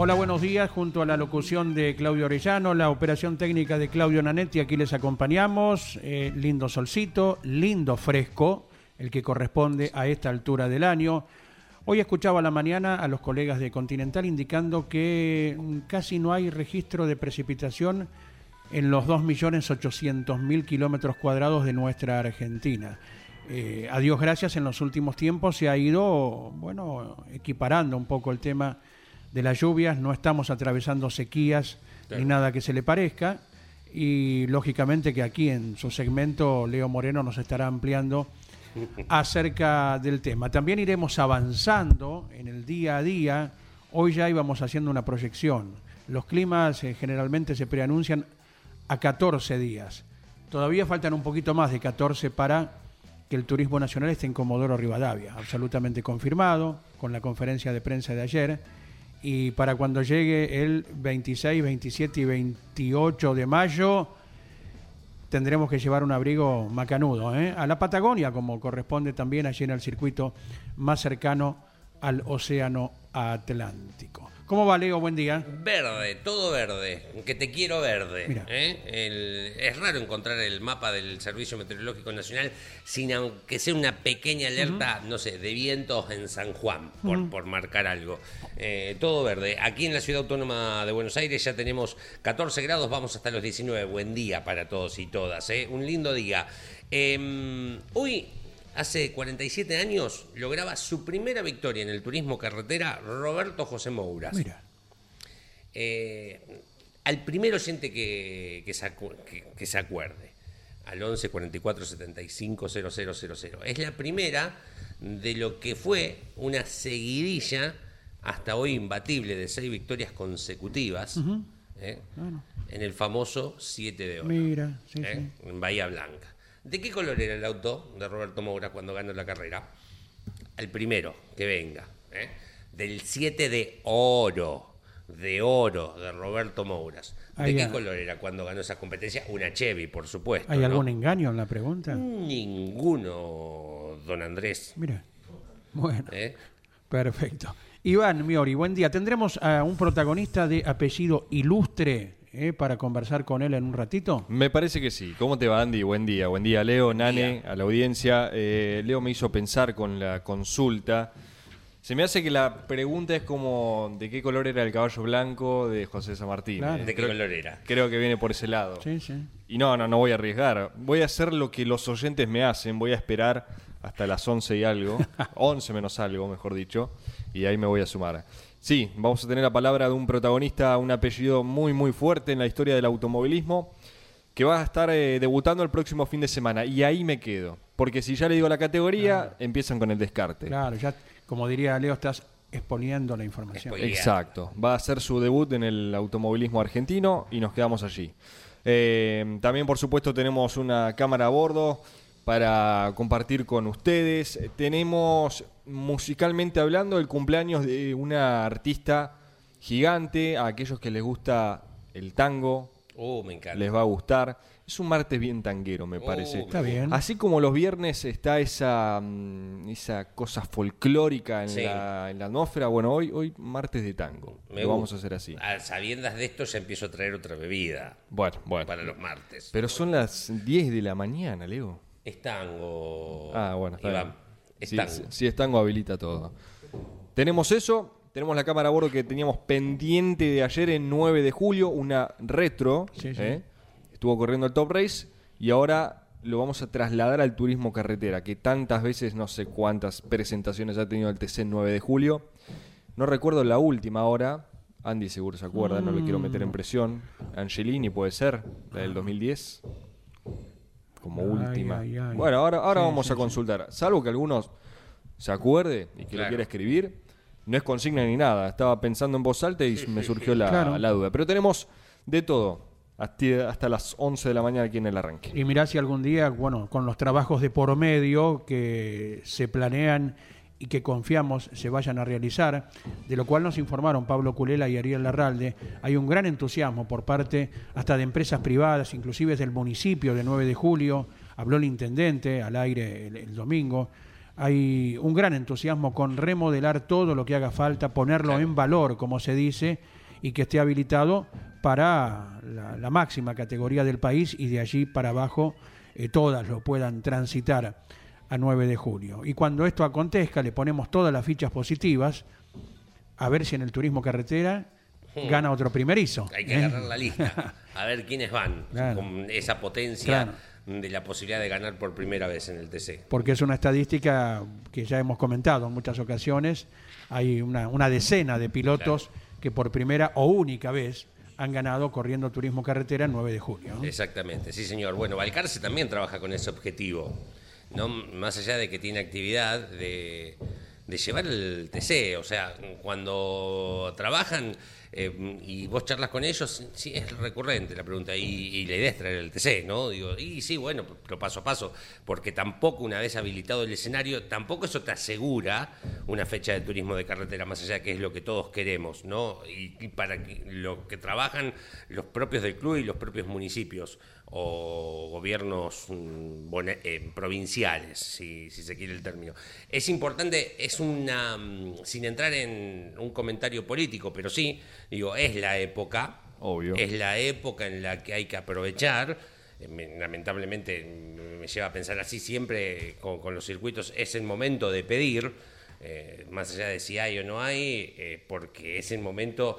Hola, buenos días. Junto a la locución de Claudio Orellano, la operación técnica de Claudio Nanetti, aquí les acompañamos. Eh, lindo solcito, lindo fresco, el que corresponde a esta altura del año. Hoy escuchaba a la mañana a los colegas de Continental indicando que mm, casi no hay registro de precipitación en los 2.800.000 kilómetros cuadrados de nuestra Argentina. Eh, a Dios gracias, en los últimos tiempos se ha ido, bueno, equiparando un poco el tema de las lluvias, no estamos atravesando sequías ni nada que se le parezca, y lógicamente que aquí en su segmento Leo Moreno nos estará ampliando acerca del tema. También iremos avanzando en el día a día, hoy ya íbamos haciendo una proyección. Los climas eh, generalmente se preanuncian a 14 días. Todavía faltan un poquito más de 14 para que el turismo nacional esté en Comodoro Rivadavia, absolutamente confirmado con la conferencia de prensa de ayer. Y para cuando llegue el 26, 27 y 28 de mayo, tendremos que llevar un abrigo macanudo, ¿eh? a la Patagonia, como corresponde también allí en el circuito más cercano al Océano Atlántico. ¿Cómo va, Leo? Buen día. Verde, todo verde, que te quiero verde. ¿eh? es raro encontrar el mapa del Servicio Meteorológico Nacional sin aunque sea una pequeña alerta, no sé, de vientos en San Juan, por, por marcar algo. Eh, todo verde. Aquí en la Ciudad Autónoma de Buenos Aires ya tenemos 14 grados, vamos hasta los 19. Buen día para todos y todas. ¿eh? Un lindo día. Em, hoy hace 47 años lograba su primera victoria en el turismo carretera Roberto José Mouras. Mira. Eh, al primer oyente que, que, se que, se acuerde, al 11 44 75 000. Es la primera de lo que fue una seguidilla hasta hoy imbatible de seis victorias consecutivas ¿eh? en el famoso 7 de oro. Mira, ¿eh? en Bahía Blanca. ¿De qué color era el auto de Roberto Moura cuando ganó la carrera? El primero, que venga. ¿eh? Del 7 de oro, de oro, de Roberto Mouras. ¿De qué color era cuando ganó esa competencia? Una Chevy, por supuesto. ¿Hay algún engaño en la pregunta? Ninguno, don Andrés. Mira, bueno, ¿Eh? perfecto. Iván Miori, buen día. Tendremos a un protagonista de apellido ilustre ¿eh? para conversar con él en un ratito? Me parece que sí. ¿Cómo te va, Andy? Buen día. Buen día, Leo, Nane, a la audiencia. Eh, Leo me hizo pensar con la consulta. Se me hace que la pregunta es como de qué color era el caballo blanco de José San Martín. ¿De qué color era? Creo que viene por ese lado. Sí, sí. Y no, no, no voy a arriesgar. Voy a hacer lo que los oyentes me hacen. Voy a esperar hasta las 11 y algo. 11 menos algo, mejor dicho. Y ahí me voy a sumar. Sí, vamos a tener la palabra de un protagonista, un apellido muy, muy fuerte en la historia del automovilismo, que va a estar eh, debutando el próximo fin de semana. Y ahí me quedo. Porque si ya le digo la categoría, empiezan con el descarte. Claro, ya, como diría Leo, estás exponiendo la información. Exacto. Va a hacer su debut en el automovilismo argentino y nos quedamos allí. Eh, también, por supuesto, tenemos una cámara a bordo para compartir con ustedes. Tenemos, musicalmente hablando, el cumpleaños de una artista gigante. A aquellos que les gusta el tango, oh, me encanta. les va a gustar. Es un martes bien tanguero, me Oh, parece. Está bien. Así como los viernes está esa, mm, esa cosa folclórica en, Sí. la, en la atmósfera, bueno, hoy, hoy martes de tango. Me Lo vamos a hacer así. A sabiendas de esto ya empiezo a traer otra bebida Bueno, bueno. para los martes. Pero son las 10 de la mañana, Leo. Es tango. Ah, bueno, está Iván. bien. Es Sí, tango. es tango, habilita todo. Tenemos eso, tenemos la cámara a bordo que teníamos pendiente de ayer en 9 de julio, una retro. Sí, sí. ¿eh? Estuvo corriendo el Top Race y ahora lo vamos a trasladar al turismo carretera, que tantas veces, no sé cuántas presentaciones ha tenido el TC 9 de julio. No recuerdo la última hora, Andy seguro se acuerda, no le quiero meter en presión. Angelini puede ser, la del 2010. Como última. Bueno, ahora, ahora vamos a consultar. Salvo que algunos se acuerde y que lo quiera escribir. No es consigna ni nada. Estaba pensando en voz alta y me surgió la, la duda. Pero tenemos de todo hasta, hasta, las 11 de la mañana aquí en el arranque. Y mirá si algún día, bueno, con los trabajos de por medio que se planean y que confiamos se vayan a realizar, de lo cual nos informaron Pablo Culela y Ariel Larralde, hay un gran entusiasmo por parte hasta de empresas privadas, inclusive del municipio de 9 de julio, habló el intendente al aire el, domingo, hay un gran entusiasmo con remodelar todo lo que haga falta, ponerlo en valor, como se dice, y que esté habilitado para la, máxima categoría del país y de allí para abajo eh, todas lo puedan transitar a 9 de julio. Y cuando esto acontezca, le ponemos todas las fichas positivas a ver si en el turismo carretera hmm. gana otro primerizo. Hay que agarrar la lista, a ver quiénes van con esa potencia. de la posibilidad de ganar por primera vez en el TC. Porque es una estadística que ya hemos comentado en muchas ocasiones. Hay una, decena de pilotos que por primera o única vez han ganado corriendo turismo carretera el 9 de julio. Exactamente, sí señor. Bueno, Valcarce también trabaja con ese objetivo. ¿No? Más allá de que tiene actividad de, llevar el TC, o sea, cuando trabajan eh, y vos charlas con ellos, sí es recurrente la pregunta, y, la idea es traer el TC, ¿no? Digo, y sí, bueno, pero paso a paso, porque tampoco una vez habilitado el escenario, tampoco eso te asegura una fecha de turismo de carretera, más allá de que es lo que todos queremos, ¿no? Y, y para lo que trabajan los propios del club y los propios municipios o gobiernos mm, eh, provinciales, si, se quiere el término. Es importante, es una, mm, sin entrar en un comentario político, pero sí, digo, es la época, Obvio. es la época en la que hay que aprovechar. Eh, lamentablemente me lleva a pensar así siempre con, los circuitos, es el momento de pedir, eh, más allá de si hay o no hay, porque es el momento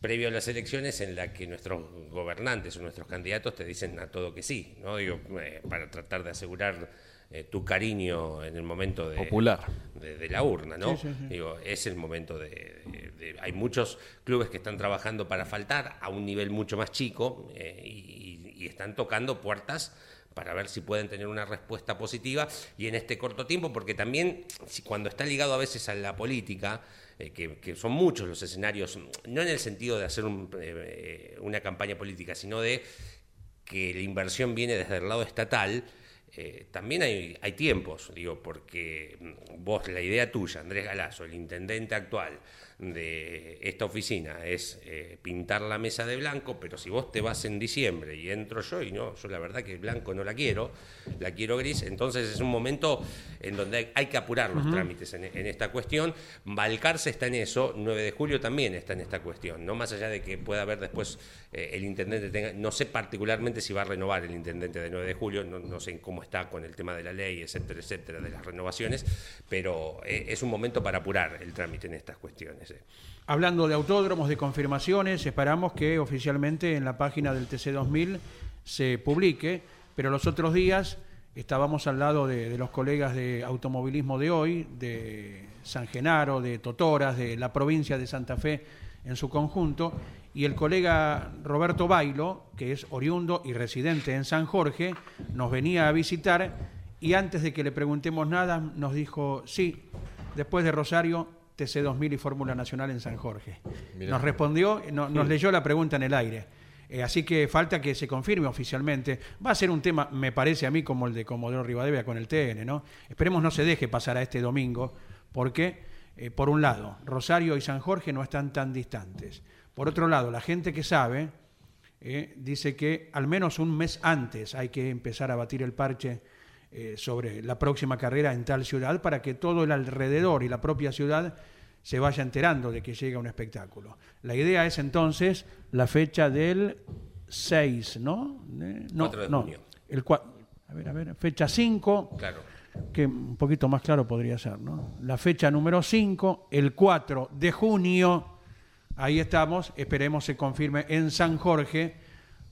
previo a las elecciones en la que nuestros gobernantes o nuestros candidatos te dicen a todo que sí, ¿no? Digo, eh, para tratar de asegurar eh, tu cariño en el momento de, Popular. de, la urna, ¿no? Digo, es el momento de, Hay muchos clubes que están trabajando para faltar a un nivel mucho más chico eh, y, y están tocando puertas para ver si pueden tener una respuesta positiva y en este corto tiempo, porque también cuando está ligado a veces a la política, eh, que, son muchos los escenarios, no en el sentido de hacer eh, una campaña política, sino de que la inversión viene desde el lado estatal, eh, también hay, hay, tiempos, digo, porque mm, vos, la idea tuya, Andrés Galazo, el intendente actual, de esta oficina es eh, pintar la mesa de blanco, pero si vos te vas en diciembre y entro yo y no, yo la verdad que blanco no la quiero, la quiero gris, entonces es un momento en donde hay, que apurar los trámites en, esta cuestión. Balcarce está en eso, 9 de julio también está en esta cuestión, no más allá de que pueda haber después eh, el intendente tenga, no sé particularmente si va a renovar el intendente de 9 de julio, no, sé cómo está con el tema de la ley, etcétera, etcétera, de las renovaciones, pero eh, es un momento para apurar el trámite en estas cuestiones. Hablando de autódromos, de confirmaciones, esperamos que oficialmente en la página del TC2000 se publique, pero los otros días estábamos al lado de, los colegas de automovilismo de hoy, de San Genaro, de Totoras, de la provincia de Santa Fe en su conjunto, y el colega Roberto Bailo, que es oriundo y residente en San Jorge, nos venía a visitar y antes de que le preguntemos nada nos dijo, sí, después de Rosario TC2000 y Fórmula Nacional en San Jorge. Nos respondió, nos leyó la pregunta en el aire. Eh, así que falta que se confirme oficialmente. Va a ser un tema, me parece a mí, como el de Comodoro Rivadavia con el TN, ¿no? Esperemos no se deje pasar a este domingo, porque, eh, por un lado, Rosario y San Jorge no están tan distantes. Por otro lado, la gente que sabe eh, dice que al menos un mes antes hay que empezar a batir el parche eh, sobre la próxima carrera en tal ciudad para que todo el alrededor y la propia ciudad se vaya enterando de que llega un espectáculo. La idea es entonces la fecha del 6, ¿no? no, no, El a ver, a ver, fecha 5. Claro. Que un poquito más claro podría ser, ¿no? La fecha número 5, el 4 de junio. Ahí estamos, esperemos se confirme en San Jorge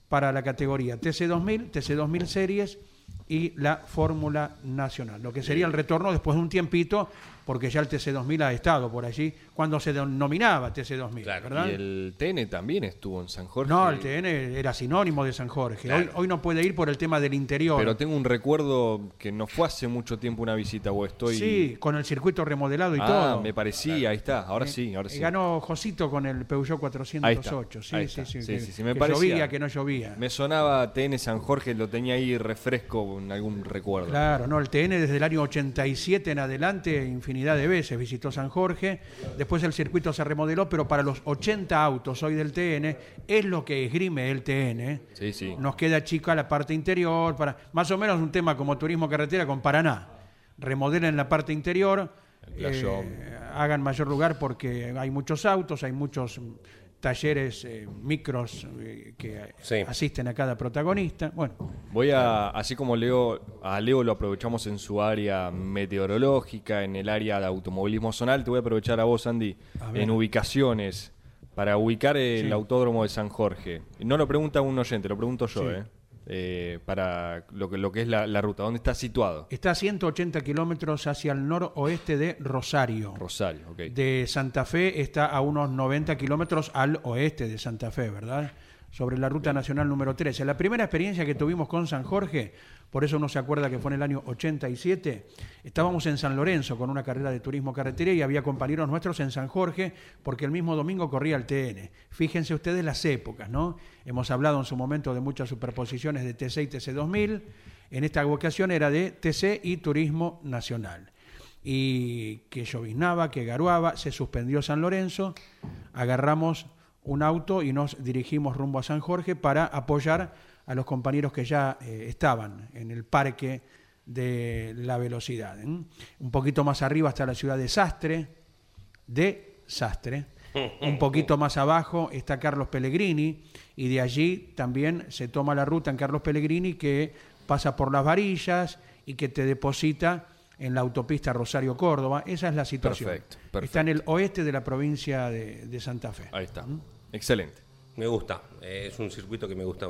para la categoría TC2000, TC2000 series y la Fórmula Nacional. Lo que sería el retorno después de un tiempito porque ya el TC2000 ha estado por allí cuando se denominaba TC2000, ¿verdad? Y el TN también estuvo en San Jorge. No, el TN era sinónimo de San Jorge. Hoy, no puede ir por el tema del interior. Pero tengo un recuerdo que no fue hace mucho tiempo una visita o estoy... Sí, con el circuito remodelado y ah, todo. me parecía, ahí está, ahora eh, sí, ahora sí. Ganó Josito con el Peugeot 408, sí, sí, sí, sí, sí, me que llovía, que no llovía. Me sonaba TN San Jorge, lo tenía ahí refresco en algún recuerdo. Claro, no, el TN desde el año 87 en adelante infinidad de veces visitó San Jorge, después el circuito se remodeló, pero para los 80 autos hoy del TN es lo que esgrime el TN. Sí, sí. Nos queda chica la parte interior, para más o menos un tema como turismo carretera con Paraná. Remodelen la parte interior, eh, hagan mayor lugar porque hay muchos autos, hay muchos talleres eh, micros eh, que asisten a cada protagonista. Bueno. Voy a, así como Leo, a Leo lo aprovechamos en su área meteorológica, en el área de automovilismo zonal, te voy a aprovechar a vos, Andy, en ubicaciones, para ubicar el autódromo de San Jorge. No lo pregunta un oyente, lo pregunto yo, ¿eh? Eh, para lo que, lo que es la, ruta? ¿Dónde está situado? Está a 180 kilómetros hacia el noroeste de Rosario. Rosario, ok. De Santa Fe está a unos 90 kilómetros al oeste de Santa Fe, ¿verdad? Sobre la ruta nacional número 13. La primera experiencia que tuvimos con San Jorge por eso uno se acuerda que fue en el año 87. Estábamos en San Lorenzo con una carrera de turismo carretera y había compañeros nuestros en San Jorge porque el mismo domingo corría el TN. Fíjense ustedes las épocas, ¿no? Hemos hablado en su momento de muchas superposiciones de TC y TC2000. En esta ocasión era de TC y Turismo Nacional. Y que lloviznaba, que garuaba, se suspendió San Lorenzo, agarramos un auto y nos dirigimos rumbo a San Jorge para apoyar a los compañeros que ya eh, estaban en el parque de la velocidad. ¿eh? Un poquito más arriba está la ciudad de Sastre, de Sastre. Un poquito más abajo está Carlos Pellegrini y de allí también se toma la ruta en Carlos Pellegrini que pasa por las varillas y que te deposita en la autopista Rosario-Córdoba. Esa es la situación. Perfecto, Está en el oeste de la provincia de, Santa Fe. Ahí está. ¿Mm? Excelente. Me gusta. es un circuito que me gusta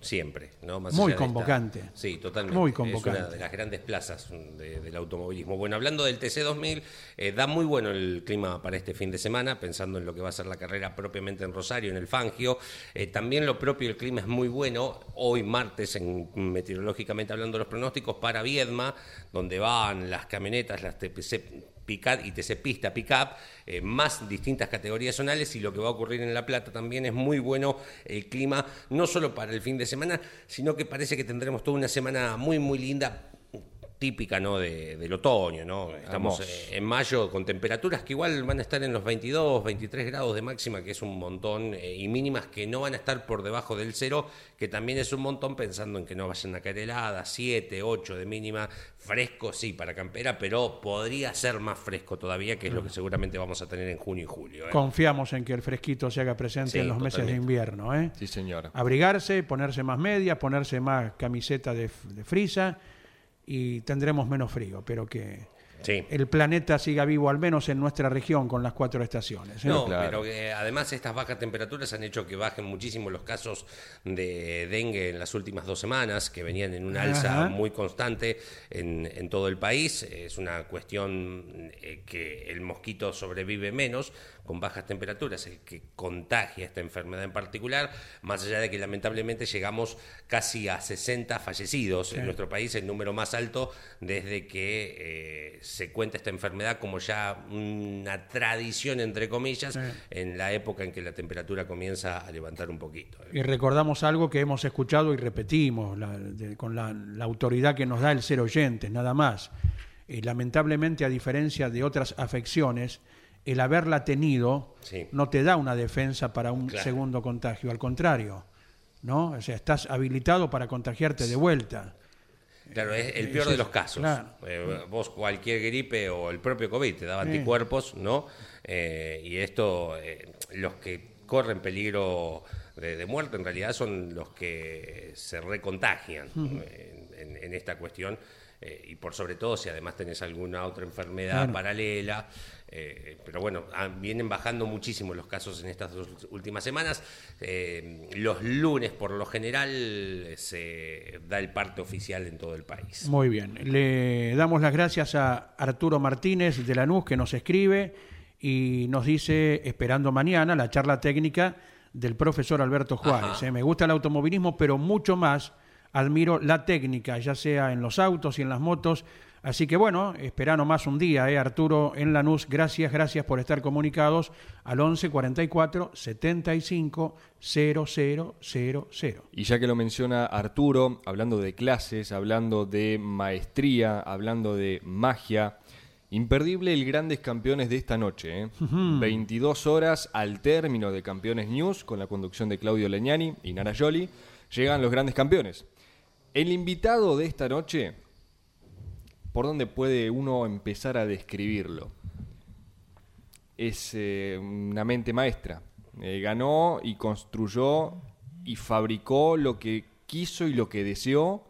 siempre, ¿no? Muy convocante. sí, totalmente. Muy convocante. Es una de las grandes plazas del automovilismo. Bueno, hablando del TC2000, eh, da muy bueno el clima para este fin de semana, pensando en lo que va a ser la carrera propiamente en Rosario, en el Fangio. Eh, también lo propio, el clima es muy bueno. Hoy martes, en, meteorológicamente hablando los pronósticos, para Viedma, donde van las camionetas, las TPC Picat y TC Pista Pickup, eh, más distintas categorías zonales y lo que va a ocurrir en La Plata también es muy bueno el clima, no solo para el fin de semana, sino que parece que tendremos toda una semana muy, muy linda típica ¿no? De, del otoño, ¿no? Estamos eh, en mayo con temperaturas que igual van a estar en los 22, 23 grados de máxima, que es un montón, eh, y mínimas que no van a estar por debajo del cero, que también es un montón pensando en que no vayan a caer heladas, 7, 8 de mínima, fresco sí para campera, pero podría ser más fresco todavía, que es lo que seguramente vamos a tener en junio y julio. ¿eh? Confiamos en que el fresquito se haga presente en los meses de invierno. ¿eh? Sí, señora. Abrigarse, ponerse más medias, ponerse más camiseta de, de frisa y tendremos menos frío, pero que el planeta siga vivo, al menos en nuestra región, con las cuatro estaciones. ¿eh? No, pero que además estas bajas temperaturas han hecho que bajen muchísimo los casos de dengue en las últimas dos semanas, que venían en una alza muy constante en, en, todo el país. Es una cuestión eh, que el mosquito sobrevive menos, con bajas temperaturas, el que contagia esta enfermedad en particular, más allá de que lamentablemente llegamos casi a 60 fallecidos en nuestro país, el número más alto desde que eh, se cuenta esta enfermedad como ya una tradición, entre comillas, en la época en que la temperatura comienza a levantar un poquito. Y recordamos algo que hemos escuchado y repetimos, con la, autoridad que nos da el ser oyentes, nada más. y lamentablemente, a diferencia de otras afecciones, el haberla tenido no te da una defensa para un segundo contagio, al contrario, ¿no? O sea, estás habilitado para contagiarte de vuelta. Claro, es el peor de los casos. Eh, vos cualquier gripe o el propio COVID te daba anticuerpos, ¿no? Eh, y esto, eh, los que corren peligro de, muerte en realidad son los que se recontagian en, esta cuestión. Eh, y por sobre todo si además tenés alguna otra enfermedad paralela. Eh, pero bueno, ah, vienen bajando muchísimo los casos en estas dos últimas semanas. Eh, los lunes, por lo general, se da el parte oficial en todo el país. Muy bien. Le damos las gracias a Arturo Martínez de Lanús que nos escribe y nos dice, esperando mañana, la charla técnica del profesor Alberto Juárez. Me gusta el automovilismo, pero mucho más admiro la técnica, ya sea en los autos y en las motos. Así que bueno, espera nomás un día, ¿eh? Arturo en Lanús. Gracias, gracias por estar comunicados al 11 44 75 0000. Y ya que lo menciona Arturo, hablando de clases, hablando de maestría, hablando de magia, imperdible el Grandes Campeones de esta noche. ¿eh? 22 horas al término de Campeones News con la conducción de Claudio Leñani y Nara Joli, llegan los Grandes Campeones. El invitado de esta noche, ¿por dónde puede uno empezar a describirlo? Es eh, una mente maestra. Eh, ganó y construyó y fabricó lo que quiso y lo que deseó,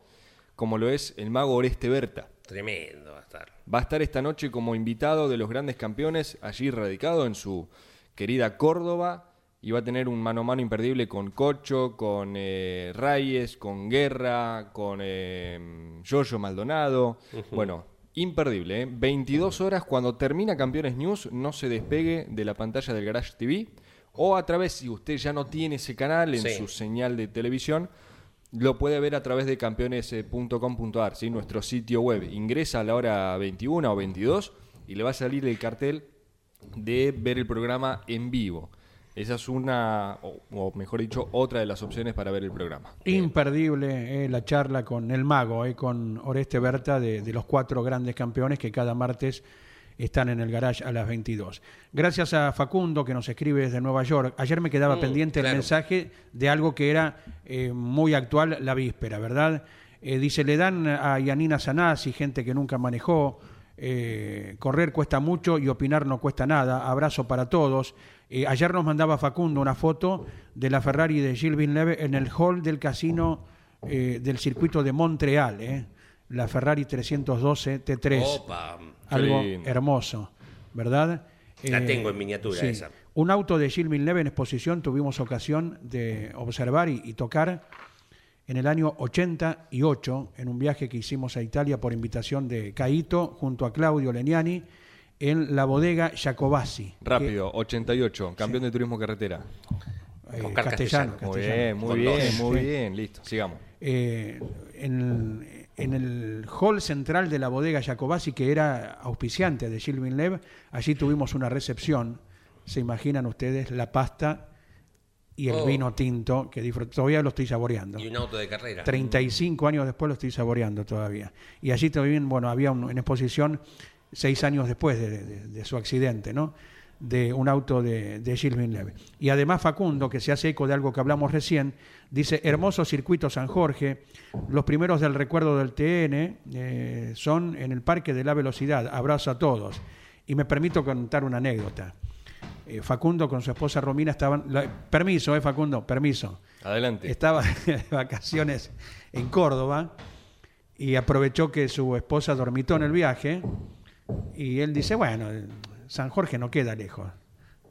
como lo es el mago Oreste Berta. Tremendo va a estar. Va a estar esta noche como invitado de los grandes campeones, allí radicado en su querida Córdoba, y va a tener un mano a mano imperdible con Cocho, con eh, Reyes, con Guerra, con eh, Maldonado. Bueno, imperdible. ¿eh? 22 horas cuando termina Campeones News, no se despegue de la pantalla del Garage TV. O a través, si usted ya no tiene ese canal en su señal de televisión, lo puede ver a través de campeones.com.ar, ¿sí? nuestro sitio web. Ingresa a la hora 21 o 22 y le va a salir el cartel de ver el programa en vivo. Esa es una, o, mejor dicho, otra de las opciones para ver el programa. Imperdible eh, la charla con el mago, eh, con Oreste Berta, de, los cuatro grandes campeones que cada martes están en el garage a las 22. Gracias a Facundo que nos escribe desde Nueva York. Ayer me quedaba mm, pendiente el mensaje de algo que era eh, muy actual la víspera, ¿verdad? dice, le dan a Yanina Sanasi, gente que nunca manejó, correr cuesta mucho y opinar no cuesta nada. Abrazo para todos. Eh, ayer nos mandaba Facundo una foto de la Ferrari de Gilles Villeneuve en el hall del casino eh, del circuito de Montreal, eh. la Ferrari 312 T3. Opa, algo hermoso, ¿verdad? La tengo en miniatura esa. Un auto de Gilles Villeneuve en exposición tuvimos ocasión de observar y, y tocar en el año 88 en un viaje que hicimos a Italia por invitación de Caito junto a Claudio Leniani en la bodega Jacobasi. Rápido, 88, campeón de turismo carretera. Eh, castellano, Muy bien, muy bien, muy bien, listo, sigamos. Eh, en, el hall central de la bodega Jacobasi, que era auspiciante de Gilles Villeneuve, allí tuvimos una recepción. Se imaginan ustedes la pasta y el oh. vino tinto que todavía lo estoy saboreando. Y un auto de carrera. 35 años después lo estoy saboreando todavía. Y allí también, bueno, había una exposición seis años después de, su accidente, ¿no? de un auto de, de Gilles Villeneuve. Y además Facundo, que se hace eco de algo que hablamos recién, dice, hermoso circuito San Jorge, los primeros del recuerdo del TN eh, son en el Parque de la Velocidad, abrazo a todos. Y me permito contar una anécdota. Eh, Facundo con su esposa Romina estaban... permiso, eh, Facundo, permiso. Adelante. Estaba de vacaciones en Córdoba y aprovechó que su esposa dormitó en el viaje y él dice, bueno, San Jorge no queda lejos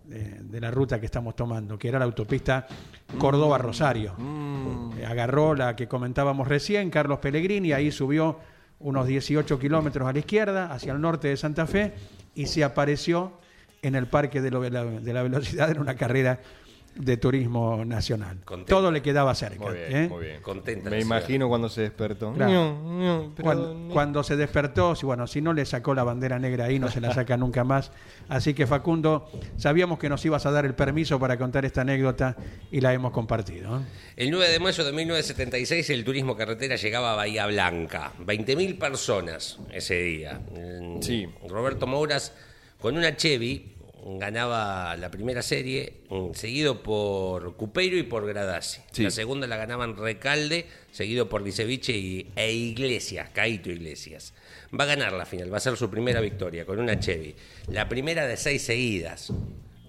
de, la ruta que estamos tomando, que era la autopista Córdoba-Rosario. Mm. Agarró la que comentábamos recién, Carlos Pellegrini, ahí subió unos 18 kilómetros a la izquierda, hacia el norte de Santa Fe, y se apareció en el Parque de, de la Velocidad en una carrera de turismo nacional. Todo le quedaba cerca. Muy bien, ¿eh? muy bien. Contenta Me imagino cuando se despertó. cuando, se despertó, bueno, si no le sacó la bandera negra ahí, no se la saca nunca más. Así que Facundo, sabíamos que nos ibas a dar el permiso para contar esta anécdota y la hemos compartido. El 9 de mayo de 1976 el turismo carretera llegaba a Bahía Blanca. 20.000 personas ese día. Sí. Roberto Mouras con una Chevy ganaba la primera serie, mm, seguido por Cupeiro y por Gradasi. La segunda la ganaban Recalde, seguido por Liceviche e Iglesias, Caito Iglesias. Va a ganar la final, va a ser su primera victoria con una Chevy. La primera de seis seguidas.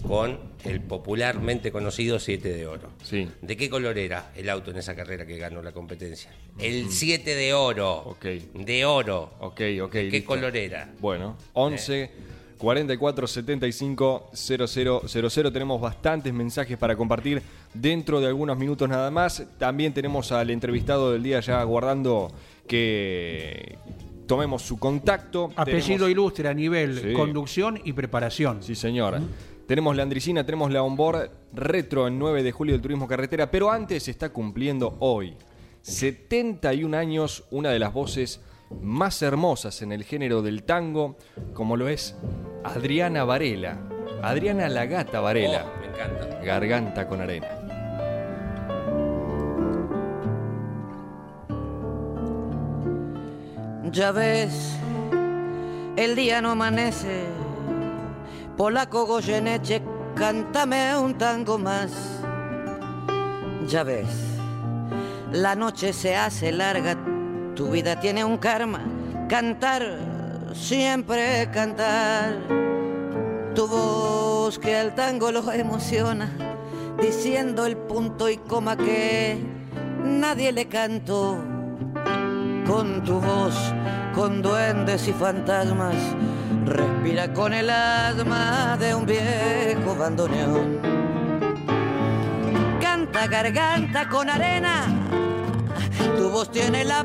con el popularmente conocido 7 de oro. Sí. ¿De qué color era el auto en esa carrera que ganó la competencia? El 7 de oro. Ok. De oro. Ok, ok. ¿Qué listo. color era? Bueno, 11 44 75 0000. Tenemos bastantes mensajes para compartir dentro de algunos minutos nada más. También tenemos al entrevistado del día ya aguardando que tomemos su contacto. Apellido Tenemos- ilustre a nivel Sí. conducción y preparación. Sí, señora. Tenemos la Andricina, tenemos la Onboard Retro en 9 de julio del Turismo Carretera, pero antes está cumpliendo hoy 71 años una de las voces más hermosas en el género del tango, como lo es Adriana Varela. Adriana la Gata Varela. Oh, me encanta. Garganta con arena. Ya ves, el día no amanece. Polaco Goyeneche, cántame un tango más. Ya ves, la noche se hace larga, tu vida tiene un karma. Cantar, siempre cantar. Tu voz que al tango lo emociona, diciendo el punto y coma que nadie le cantó con tu voz, con duendes y fantasmas. Respira con el asma de un viejo bandoneón. Canta garganta con arena. Tu voz tiene la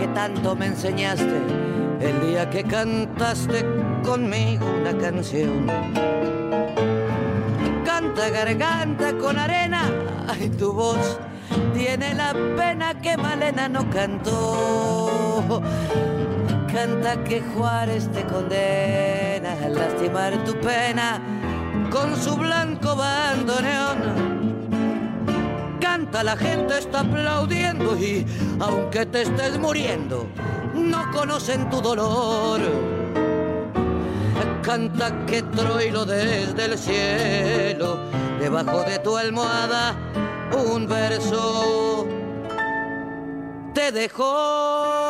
que tanto me enseñaste el día que cantaste conmigo una canción. Canta garganta con arena, ay tu voz tiene la pena que Malena no cantó. Canta que Juárez te condena a lastimar tu pena con su blanco bandoneón canta, la gente está aplaudiendo y aunque te estés muriendo, no conocen tu dolor. Canta que Troilo desde el cielo, debajo de tu almohada, un verso te dejó.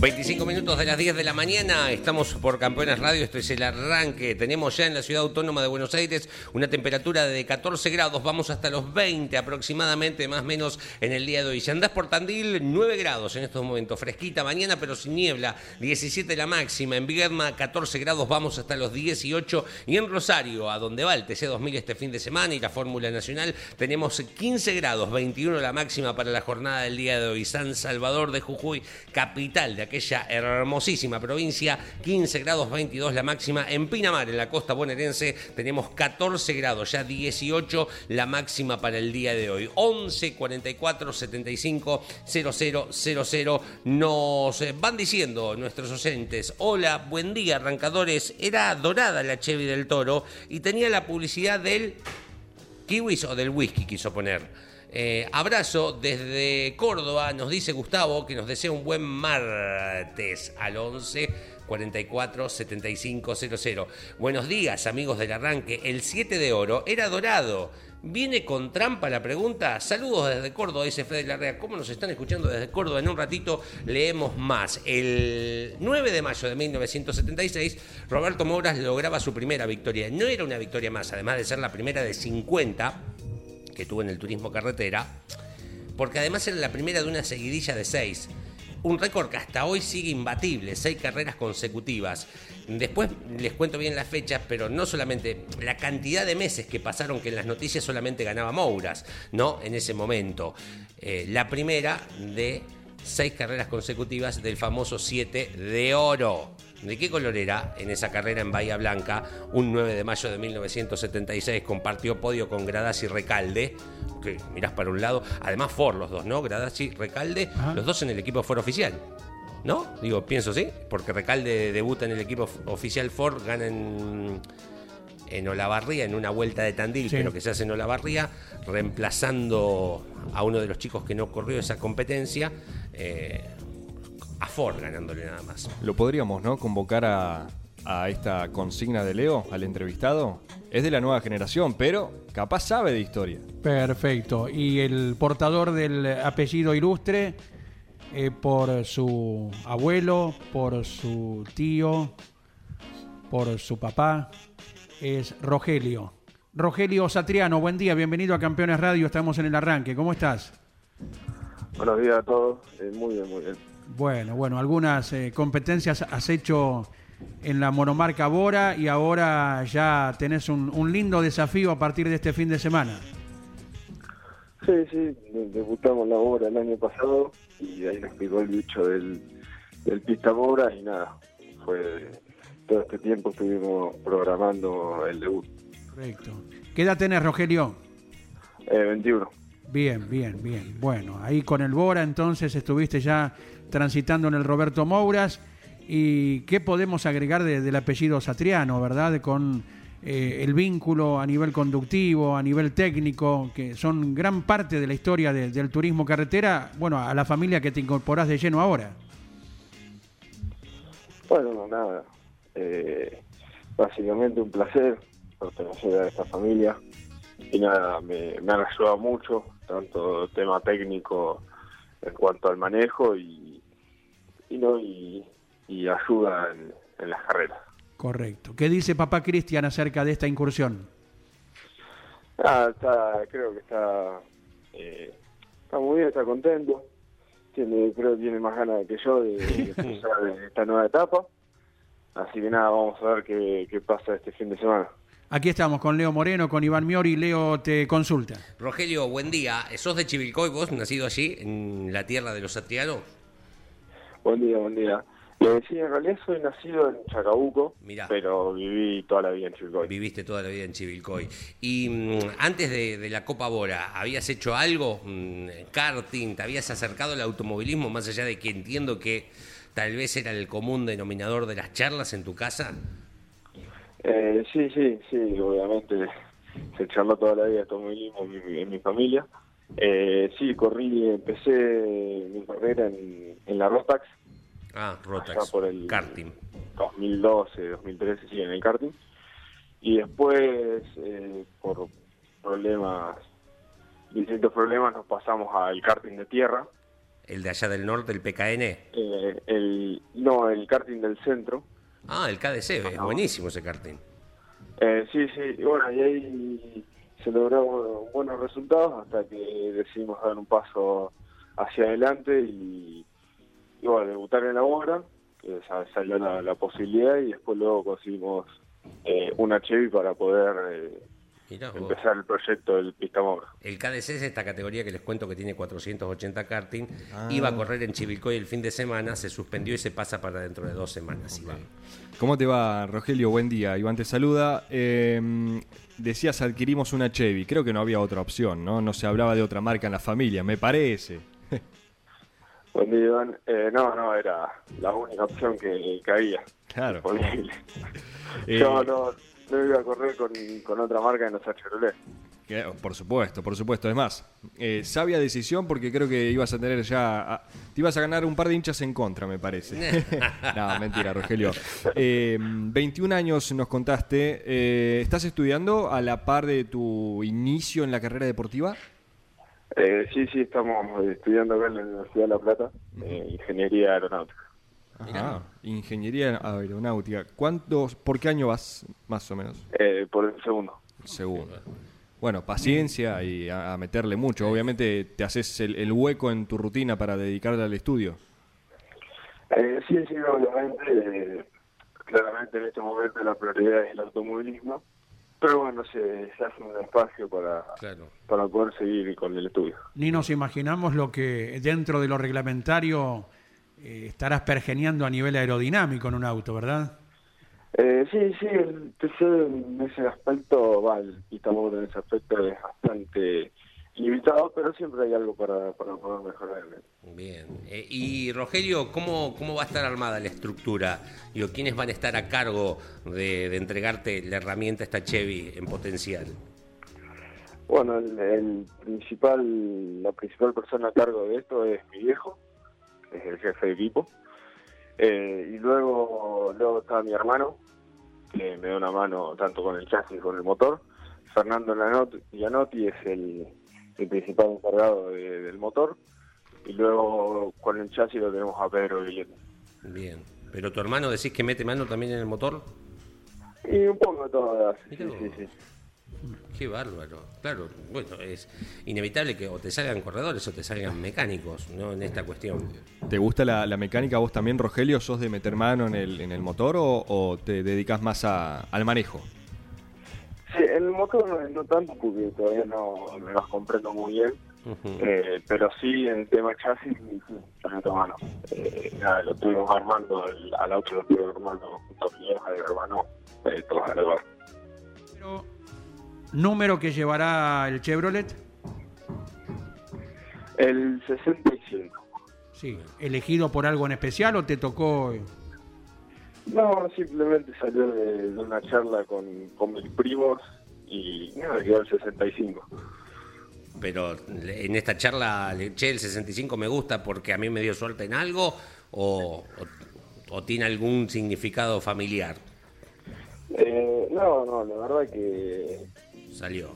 25 minutos de las 10 de la mañana, estamos por Campeones Radio, esto es el arranque. Tenemos ya en la ciudad autónoma de Buenos Aires una temperatura de 14 grados, vamos hasta los 20 aproximadamente, más o menos en el día de hoy. Si andás por Tandil, 9 grados en estos momentos, fresquita mañana, pero sin niebla, 17 la máxima. En Viedma, 14 grados, vamos hasta los 18. Y en Rosario, a donde va el TC2000 este fin de semana y la Fórmula Nacional, tenemos 15 grados, 21 la máxima para la jornada del día de hoy. San Salvador de Jujuy, capital de acá aquella hermosísima provincia, 15 grados 22 la máxima. En Pinamar, en la costa bonaerense, tenemos 14 grados, ya 18 la máxima para el día de hoy. 11 44 75 0000 nos eh, van diciendo nuestros oyentes, hola, buen día arrancadores, era dorada la Chevy del Toro y tenía la publicidad del kiwis o del whisky quiso poner. Eh, abrazo desde Córdoba, nos dice Gustavo que nos desea un buen martes al 11 44 75 00. Buenos días, amigos del arranque. El 7 de oro era dorado. ¿Viene con trampa la pregunta? Saludos desde Córdoba, dice Fede Larrea. ¿Cómo nos están escuchando desde Córdoba? En un ratito leemos más. El 9 de mayo de 1976, Roberto Mouras lograba su primera victoria. No era una victoria más, además de ser la primera de 50 que tuvo en el turismo carretera, porque además era la primera de una seguidilla de seis. Un récord que hasta hoy sigue imbatible, seis carreras consecutivas. Después les cuento bien las fechas, pero no solamente la cantidad de meses que pasaron que en las noticias solamente ganaba Mouras, ¿no? En ese momento. Eh, la primera de seis carreras consecutivas del famoso 7 de oro. ¿De qué color era en esa carrera en Bahía Blanca? Un 9 de mayo de 1976 compartió podio con Gradasi Recalde, que mirás para un lado, además Ford los dos, ¿no? Gradasi Recalde, los dos en el equipo Ford oficial. ¿No? Digo, pienso sí, porque Recalde debuta en el equipo oficial Ford, gana en, en Olavarría, en una vuelta de Tandil, pero que se hace en Olavarría, reemplazando a uno de los chicos que no corrió esa competencia. Eh, a Ford ganándole nada más. Lo podríamos, ¿no? Convocar a, esta consigna de Leo, al entrevistado. Es de la nueva generación, pero capaz sabe de historia. Perfecto. Y el portador del apellido ilustre, eh, por su abuelo, por su tío, por su papá, es Rogelio. Rogelio Satriano, buen día, bienvenido a Campeones Radio, estamos en el arranque, ¿cómo estás? Buenos días a todos, eh, muy bien, muy bien. Bueno, bueno, algunas eh, competencias has hecho en la monomarca Bora y ahora ya tenés un, lindo desafío a partir de este fin de semana. Sí, sí, debutamos la Bora el año pasado y ahí nos picó el bicho del, pista Bora y nada, fue todo este tiempo estuvimos programando el debut. Correcto. ¿Qué edad tenés, Rogelio? Eh, 21. Bien, bien, bien. Bueno, ahí con el Bora entonces estuviste ya transitando en el Roberto Mouras. ¿Y qué podemos agregar del apellido Satriano, verdad? Con eh, el vínculo a nivel conductivo, a nivel técnico, que son gran parte de la historia del turismo carretera, bueno, a la familia que te incorporás de lleno ahora. Bueno, nada, eh, básicamente un placer pertenecer a esta familia y nada, me, me ayudado mucho, tanto tema técnico en cuanto al manejo y y, no, y, ayuda en, las carreras. Correcto. ¿Qué dice papá Cristian acerca de esta incursión? Ah, está, creo que está, eh, está muy bien, está contento. Tiene, creo que tiene más ganas que yo de, empezar esta nueva etapa. Así que nada, vamos a ver qué, qué pasa este fin de semana. Aquí estamos con Leo Moreno, con Iván Miori. Leo te consulta. Rogelio, buen día. ¿Sos de Chivilcoy vos, nacido allí, en la tierra de los satrianos? Buen día, buen día. Eh, sí, en realidad soy nacido en Chacabuco, pero viví toda la vida en Chivilcoy. Viviste toda la vida en Chivilcoy. Y mm, antes de, la Copa Bora, ¿habías hecho algo? Mm, karting, ¿te habías acercado al automovilismo más allá de que entiendo que tal vez era el común denominador de las charlas en tu casa? Eh, sí, sí, sí, obviamente se charló toda la vida automovilismo en mi, familia. Eh, sí, corrí, empecé mi carrera en, en la Rotax. Ah, Rotax. por el karting. 2012, 2013, sí, en el karting. Y después, eh, por problemas, distintos problemas, nos pasamos al karting de tierra. ¿El de allá del norte, el PKN? Eh, el, no, el karting del centro. Ah, el KDC, es buenísimo ese karting. Eh, sí, sí, bueno, y ahí se lograron buenos resultados hasta que decidimos dar un paso hacia adelante y, bueno, debutar en la obra, que salió la, posibilidad y después luego conseguimos eh, una Chevy para poder eh, empezar el proyecto del Pistamor. El KDC es esta categoría que les cuento que tiene 480 karting. Ah. Iba a correr en Chivilcoy el fin de semana, se suspendió y se pasa para dentro de dos semanas. ¿Cómo te va, Rogelio? Buen día. Iván te saluda. Em, decías adquirimos una Chevy. Creo que no había otra opción, ¿no? No se hablaba de otra marca en la familia, me parece. Buen día, Iván. Eh, no, no, era la única opción que, había. Claro. Eh, Yo no, no iba a correr con, otra marca en los Chevrolet. Por supuesto, por supuesto. Es más, eh, sabia decisión porque creo que ibas a tener ya. te ibas a ganar un par de hinchas en contra, me parece. no, mentira, Rogelio. 21 años nos contaste. ¿Estás estudiando a la par de tu inicio en la carrera deportiva? Eh, sí, sí, estamos estudiando acá en la Universidad de La Plata, eh, Ingeniería Aeronáutica. Ajá, Ingeniería Aeronáutica. ¿Cuántos, por qué año vas, más o menos? Eh, por el segundo. segundo. Bueno, paciencia y a, meterle mucho. Obviamente te haces el, hueco en tu rutina para dedicarle al estudio. Eh, sí, sí, obviamente. claramente en este momento la prioridad es el automovilismo pero bueno, se, hace un espacio para, para poder seguir con el estudio. Ni nos imaginamos lo que dentro de lo reglamentario eh, estarás pergeniando a nivel aerodinámico en un auto, ¿verdad? Eh, sí, sí, el TC en ese aspecto, va, el en ese aspecto es bastante limitado, pero siempre hay algo para, para poder mejorar. Bien. Eh, y Rogelio, ¿cómo, ¿cómo va a estar armada la estructura? Digo, ¿Quiénes van a estar a cargo de, entregarte la herramienta esta Chevy en potencial? Bueno, el, principal, la principal persona a cargo de esto es mi viejo, es el jefe de equipo. Eh, y luego, luego está mi hermano, que me da una mano tanto con el chasis como con el motor. Fernando Gianotti es el, el principal encargado del motor. Y luego con el chasis lo tenemos a Pedro Guillermo. Bien. ¿Pero tu hermano decís que mete mano también en el motor? Y un poco de todas. Sí, sí, sí. Qué bárbaro. Claro, bueno, es inevitable que o te salgan corredores o te salgan mecánicos, ¿no? En esta cuestión. ¿Te gusta la, mecánica vos también, Rogelio? ¿Sos de meter mano en el, en el motor o, te dedicas más al manejo? Sí, el motor no, tanto porque todavía no me las comprendo muy bien, eh, pero sí en el tema chasis, sí, mano. Eh, nada, lo estuvimos armando, al auto lo estuvimos armando junto a mi hija de hermano, eh, todos Pero, ¿Número que llevará el Chevrolet? El 65. Sí, ¿elegido por algo en especial o te tocó...? No, simplemente salió de, una charla con, mis primos y nada, quedó el 65. Pero en esta charla, che, el 65 me gusta porque a mí me dio suerte en algo o, o, tiene algún significado familiar. Eh, no, no, la verdad que... Salió.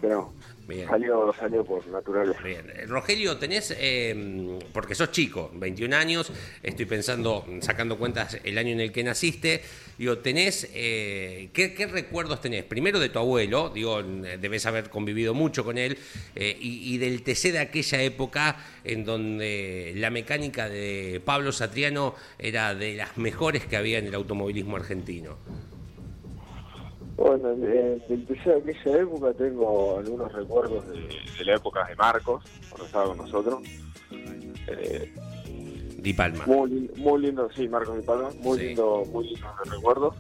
Salió, salió por naturales. Bien. Eh, Rogelio, tenés, em, porque sos chico, 21 años, estoy pensando, sacando cuentas el año en el que naciste, digo, tenés, eh, ¿qué, recuerdos tenés? Primero de tu abuelo, digo, debes haber convivido mucho con él, eh, y, del TC de aquella época en donde la mecánica de Pablo Satriano era de las mejores que había en el automovilismo argentino. Bueno, de, de aquella época tengo algunos recuerdos de, la época de Marcos, cuando estaba con nosotros. Eh, Di Palma. Muy, muy lindo, sí, Marcos Di Palma, muy lindo, muy lindo recuerdos.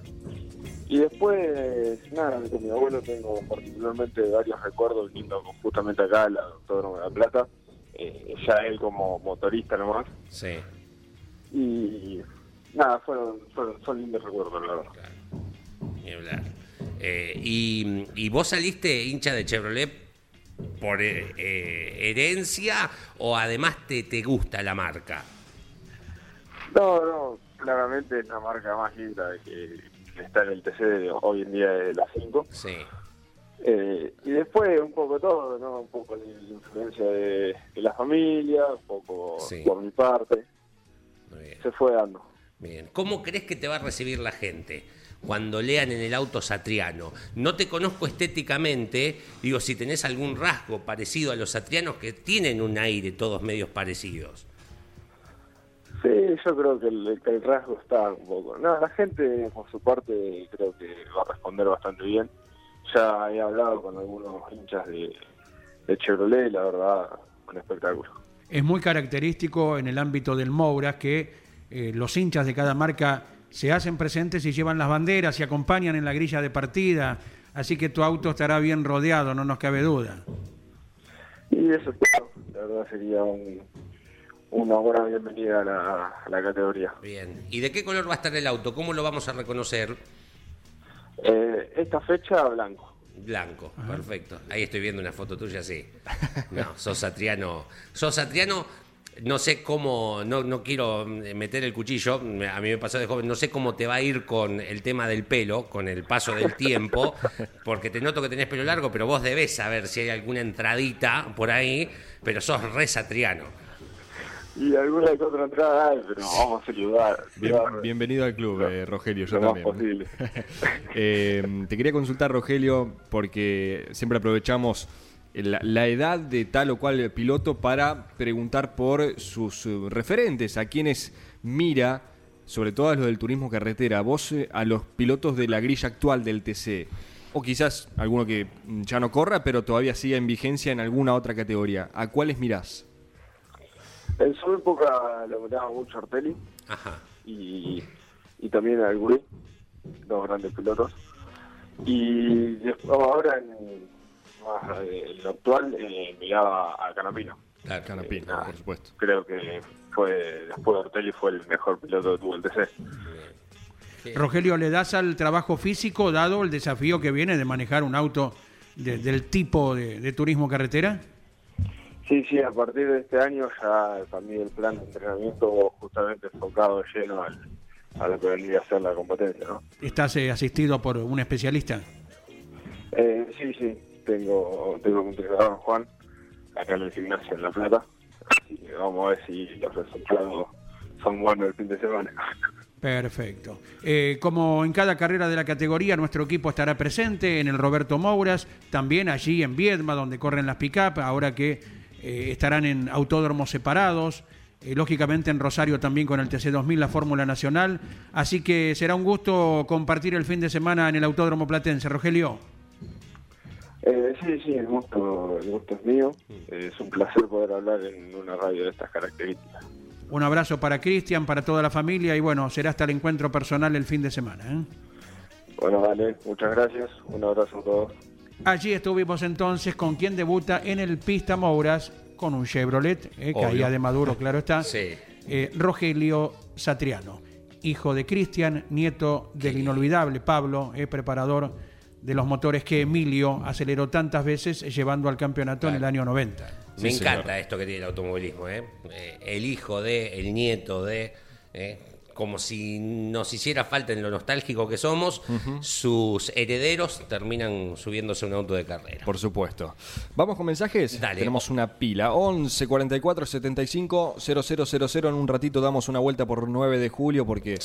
Y después, nada, con mi abuelo tengo particularmente varios recuerdos lindos, justamente acá, el Autódromo de La Plata, eh, ya él como motorista nomás. Sí. Y nada, fueron, fueron son lindos recuerdos, la verdad. Ni hablar. Eh, y, vos saliste hincha de Chevrolet por eh, eh, herencia o además te, te gusta la marca? No, no, claramente es la marca más linda que está en el TC de hoy en día de la 5. Sí. y después un poco todo, ¿no? Un poco la influencia de, la familia, un poco por mi parte. Se fue dando. Bien. ¿Cómo crees que te va a recibir la gente? Cuando lean en el auto Satriano. No te conozco estéticamente, digo, si tenés algún rasgo parecido a los Satrianos que tienen un aire todos medios parecidos. Sí, yo creo que el, rasgo está un poco. No, la gente, por su parte, creo que va a responder bastante bien. ya he hablado con algunos hinchas de, de Chevrolet, la verdad, un espectáculo. Es muy característico en el ámbito del Moura que eh, los hinchas de cada marca se hacen presentes y llevan las banderas y acompañan en la grilla de partida, así que tu auto estará bien rodeado, no nos cabe duda. Y eso espero, la verdad sería una buena bienvenida a la, a la, categoría. Bien, ¿y de qué color va a estar el auto? ¿Cómo lo vamos a reconocer? Eh, esta fecha, blanco. Blanco, perfecto. Ahí estoy viendo una foto tuya, sí. No, sos Satriano. Sos Satriano, no sé cómo, no, no quiero meter el cuchillo, a mí me pasó de joven, no sé cómo te va a ir con el tema del pelo, con el paso del tiempo, porque te noto que tenés pelo largo, pero vos debés saber si hay alguna entradita por ahí, pero sos re Satriano. Y alguna otra entrada hay, pero vamos a ayudar. bienvenido al club, eh, Rogelio, yo también. Posible. eh, te quería consultar, Rogelio, porque siempre aprovechamos la, edad de tal o cual piloto para preguntar por sus eh, referentes, a quienes mira, sobre todo a los del turismo carretera, vos eh, a los pilotos de la grilla actual del TC, o quizás alguno que ya no corra, pero todavía siga en vigencia en alguna otra categoría, ¿a cuáles mirás? En su época lo miraba mucho Artelli. Y, y también al Guri, dos grandes pilotos. Y ahora en, más eh, lo actual eh, miraba a Canapino. Claro, Canapino, eh, por supuesto. Creo que fue después de Ortelli fue el mejor piloto que tuvo el TC. Rogelio, ¿le das al trabajo físico dado el desafío que viene de manejar un auto del tipo de, turismo carretera? Sí, sí, a partir de este año ya cambié el plan de entrenamiento justamente enfocado lleno a lo que vendría a ser la competencia. ¿no? ¿Estás asistido por un especialista? sí, sí, tengo, tengo un entrenador, Juan, acá en el gimnasio en La Plata. Vamos a ver si los resultados son buenos el fin de semana. Perfecto. Eh, como en cada carrera de la categoría, nuestro equipo estará presente en el Roberto Mouras, también allí en Viedma, donde corren las pick-up, ahora que eh, estarán en autódromos separados. Eh, lógicamente en Rosario también con el TC2000, la Fórmula Nacional. Así que será un gusto compartir el fin de semana en el Autódromo Platense. Rogelio. Eh, sí, sí, el gusto, el gusto es mío. Eh, es un placer poder hablar en una radio de estas características. Un abrazo para Cristian, para toda la familia y bueno, será hasta el encuentro personal el fin de semana. ¿eh? Bueno, vale, muchas gracias. Un abrazo a todos. Allí estuvimos entonces con quien debuta en el Pista Mouras con un Chevrolet, eh, caía de Maduro, claro está. Sí. Rogelio Satriano, hijo de Cristian, nieto del inolvidable Pablo, preparador de los motores que Emilio aceleró tantas veces llevando al campeonato en el año 90. Me encanta esto que tiene el automovilismo, ¿eh? ¿eh? el hijo de, el nieto de, ¿eh? Como si nos hiciera falta en lo nostálgico que somos, sus herederos terminan subiéndose a un auto de carrera. Por supuesto. ¿Vamos con mensajes? Tenemos una pila. 11 44 75 000. En un ratito damos una vuelta por 9 de julio porque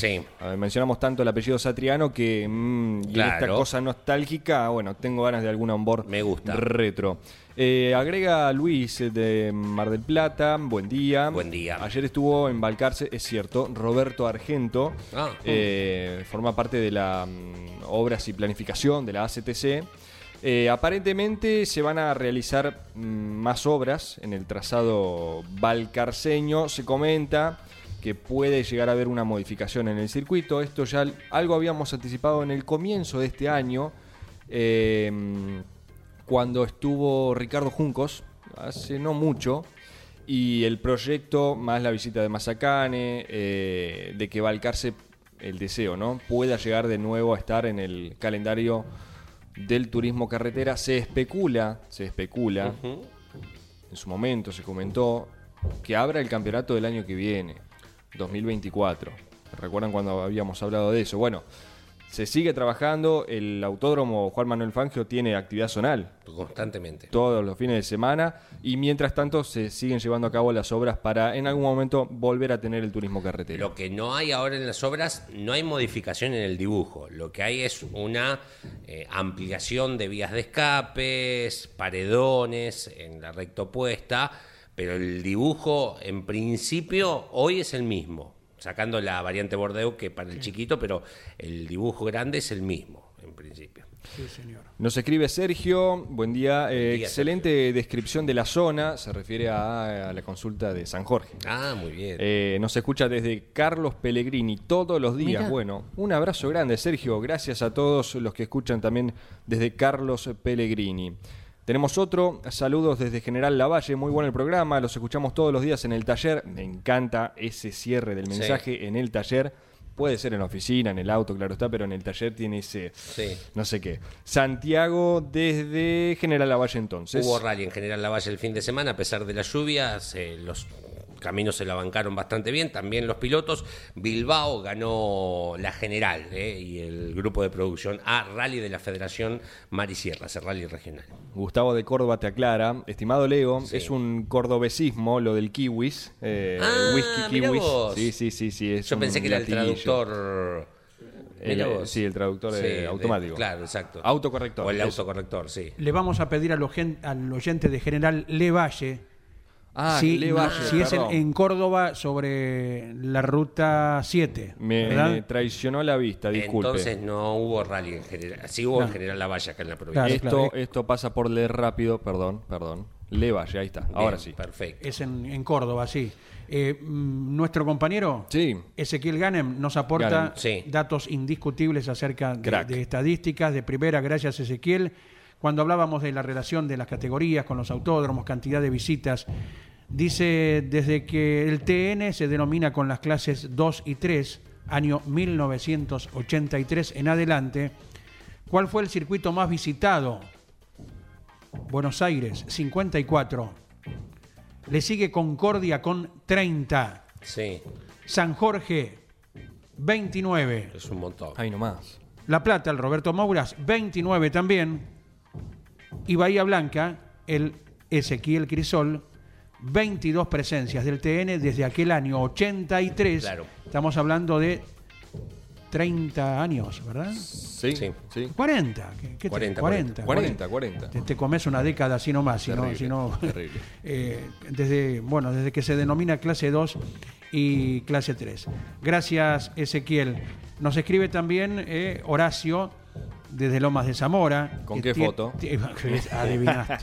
mencionamos tanto el apellido Satriano que mm, y esta cosa nostálgica, bueno, tengo ganas de alguna onboard Me gusta. retro. Eh, agrega Luis eh, de Mar del Plata, buen día. Buen día. Ayer estuvo en Balcarce, es cierto, Roberto Argento, ah. eh, forma parte de la mm, obras y planificación de la ACTC. aparentemente se van a realizar mm, más obras en el trazado balcarceño. Se comenta que puede llegar a haber una modificación en el circuito. Esto ya algo habíamos anticipado en el comienzo de este año cuando estuvo Ricardo Juncos, hace no mucho, y el proyecto, más la visita de Mazacane, eh, de que Valcarce, el deseo, ¿no? Pueda llegar de nuevo a estar en el calendario del turismo carretera. Se especula, se especula, en su momento se comentó, que abra el campeonato del año que viene, 2024. ¿Recuerdan cuando habíamos hablado de eso? Bueno, se sigue trabajando, el autódromo Juan Manuel Fangio tiene actividad zonal. Constantemente. Todos los fines de semana y mientras tanto se siguen llevando a cabo las obras para en algún momento volver a tener el turismo carretero. Lo que no hay ahora en las obras, no hay modificación en el dibujo. Lo que hay es una eh, ampliación de vías de escapes, paredones en la recta opuesta, pero el dibujo en principio hoy es el mismo sacando la variante Bordeaux que para el chiquito, pero el dibujo grande es el mismo en principio. Sí, señor. Nos escribe Sergio, buen día, eh, día, excelente descripción de la zona, se refiere a, a la consulta de San Jorge. Ah, muy bien. Eh, nos escucha desde Carlos Pellegrini todos los días. Mirá. Bueno, un abrazo grande, Sergio. Gracias a todos los que escuchan también desde Carlos Pellegrini. Tenemos otro, saludos desde General Lavalle, muy bueno el programa, los escuchamos todos los días en el taller. Me encanta ese cierre del Sí. mensaje en el taller. Puede ser en la oficina, en el auto, claro está, pero en el taller tiene ese, Sí. no sé qué. Santiago desde General Lavalle entonces. Hubo rally en General Lavalle el fin de semana, a pesar de las lluvias, eh, los caminos se la bancaron bastante bien, también los pilotos. Bilbao ganó la general eh, y el grupo de producción A Rally de la Federación Mar y Sierras, el rally regional. Gustavo de Córdoba te aclara, estimado Leo, Sí. es un cordobesismo lo del kiwis, eh, Ah, el whisky mirá kiwis. vos. Sí, sí, sí, sí. es Yo pensé que era el traductor. El- vos. sí, el traductor, eh, de- automático. claro, exacto. Autocorrector, O el autocorrector, sí. Le vamos a pedir al, oyen- al oyente de General Levalle Ah, si, Le Valle, si es en, Córdoba sobre la ruta 7. me, traicionó la vista, disculpe. Entonces no hubo rally en general. Sí hubo en. General Lavalle acá en la provincia. Claro, esto, claro. esto pasa por leer rápido, perdón, perdón. Le Valle, ahí está, ahora Bien, sí. Perfecto. Es en, en Córdoba, sí. Eh, mm, nuestro compañero Sí. Ezequiel Ganem nos aporta Ganem. Sí. datos indiscutibles acerca de estadísticas de primera. Gracias, Ezequiel. Cuando hablábamos de la relación de las categorías con los autódromos, cantidad de visitas, dice desde que el TN se denomina con las clases 2 y 3, año 1983 en adelante, ¿cuál fue el circuito más visitado? Buenos Aires, 54. Le sigue Concordia con 30. Sí, San Jorge, 29. es un montón. Ahí nomás. La Plata, el Roberto Mouras, 29 también. Y Bahía Blanca, el Ezequiel Crisol, 22 presencias del TN desde aquel año 83. Claro. Estamos hablando de 30 años, ¿verdad? Sí, Sí. sí. 40. ¿Qué, qué te- 40, 40, 40, 40. Te, te comes una década así nomás, si no, Terrible, si no- terrible. eh, desde, bueno, desde que se denomina clase 2 y clase 3. Gracias, Ezequiel. Nos escribe también eh, Horacio desde Lomas de Zamora. ¿Con qué foto? Adivinaste.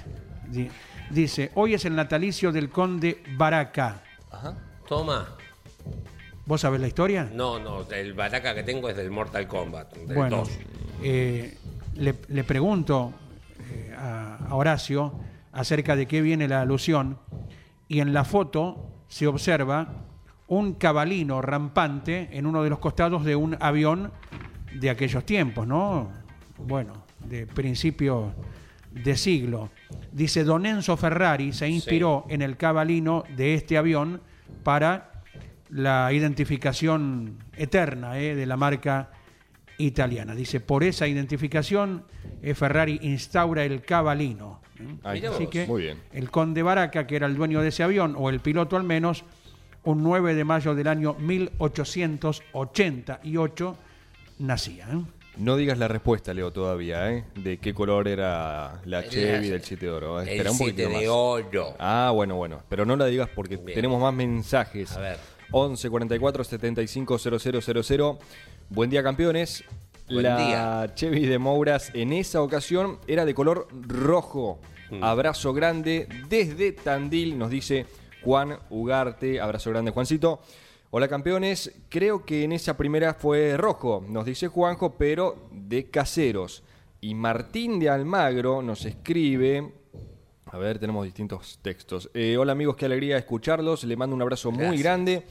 Di- Dice, hoy es el natalicio del conde Baraca. Ajá. Toma. ¿Vos sabés la historia? No, no, el baraca que tengo es del Mortal Kombat, del Bueno, 2. eh, le, le pregunto eh, a, a Horacio acerca de qué viene la alusión y en la foto se observa un cabalino rampante en uno de los costados de un avión de aquellos tiempos, ¿no? Bueno, de principio de siglo. Dice, Don Enzo Ferrari se inspiró en el cabalino de este avión para la identificación eterna eh, de la marca italiana. Dice, por esa identificación eh, Ferrari instaura el cabalino. ¿eh? Ahí. Así vos. que Muy bien. el conde Baraca, que era el dueño de ese avión, o el piloto al menos, un 9 de mayo del año 1888 nacía. ¿eh? No digas la respuesta, Leo, todavía, ¿eh? De qué color era la Chevy del 7 de oro. ¿eh? El Espera un 7 poquito de oro. Ah, bueno, bueno. Pero no la digas porque Bien. tenemos más mensajes. A ver. 11 44 75 000. Buen día, campeones. Buen la día. Chevy de Mouras en esa ocasión era de color rojo. Mm. Abrazo grande desde Tandil, nos dice Juan Ugarte. Abrazo grande, Juancito. Hola campeones, creo que en esa primera fue rojo, nos dice Juanjo, pero de caseros. Y Martín de Almagro nos escribe, a ver, tenemos distintos textos. Eh, hola amigos, qué alegría escucharlos. Le mando un abrazo muy grande.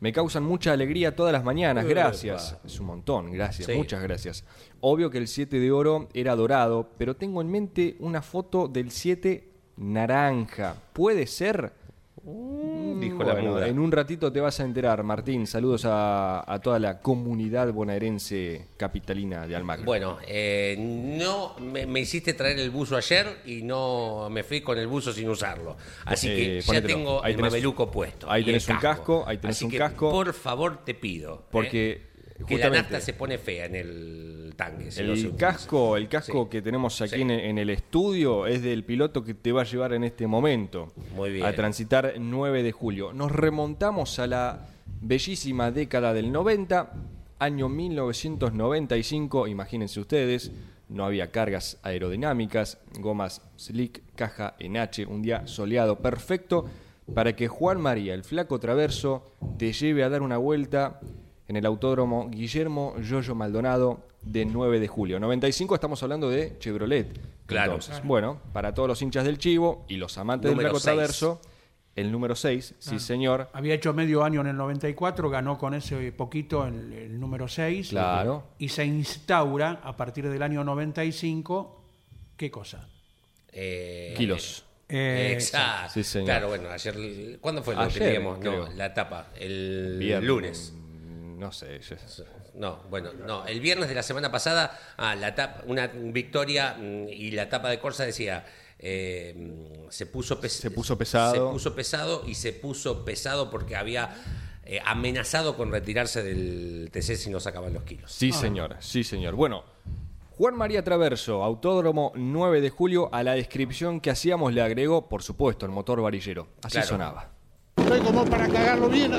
Me causan mucha alegría todas las mañanas. Gracias. Es un montón, gracias, Sí. muchas gracias. Obvio que el 7 de oro era dorado, pero tengo en mente una foto del 7 naranja. ¿Puede ser? Dijo la muda. En un ratito te vas a enterar, Martín. Saludos a, a toda la comunidad bonaerense capitalina de Almagro. Bueno, eh, no me, me hiciste traer el buzo ayer y no me fui con el buzo sin usarlo. Así que Eh, ya tengo Ahí el tenés- mameluco puesto. ahí tenés un casco, ahí tenés Así un que, casco. Por favor, te pido. Porque, ¿eh? Que la nafta se pone fea en el tanque. si no se El casco, el casco Sí. que tenemos aquí Sí. en, en el estudio es del piloto que te va a llevar en este momento Muy bien. a transitar 9 de julio. Nos remontamos a la bellísima década del 90, año 1995, imagínense ustedes, no había cargas aerodinámicas, gomas slick, caja en H, un día soleado perfecto para que Juan María, el flaco traverso, te lleve a dar una vuelta en el autódromo Guillermo Yoyo Maldonado de 9 de julio. 95 estamos hablando de Chevrolet. Claro. Entonces, bueno, para todos los hinchas del Chivo y los amantes Número del seis. traverso, el número 6, sí señor. Había hecho medio año en el 94, ganó con ese poquito el, el número 6. Claro. Y se instaura a partir del año 95, ¿qué cosa? Eh, Kilos. Eh, Exacto. Sí, señor. Claro, bueno, ayer. ¿Cuándo fue lo Ayer, que teníamos? No, la etapa. El Viernes. lunes. No sé. yo- No, bueno, no. El viernes de la semana pasada, ah, la tapa, una victoria mm, y la tapa de Corsa decía. eh, se puso Se puso pesado. Se puso pesado y se puso pesado porque había eh, amenazado con retirarse del TC si no sacaban los kilos. Sí, señor, sí, señor. Bueno, Juan María Traverso, Autódromo 9 de julio, a la descripción que hacíamos le agregó, por supuesto, el motor varillero. Así Claro. sonaba. Estoy como para cagarlo bien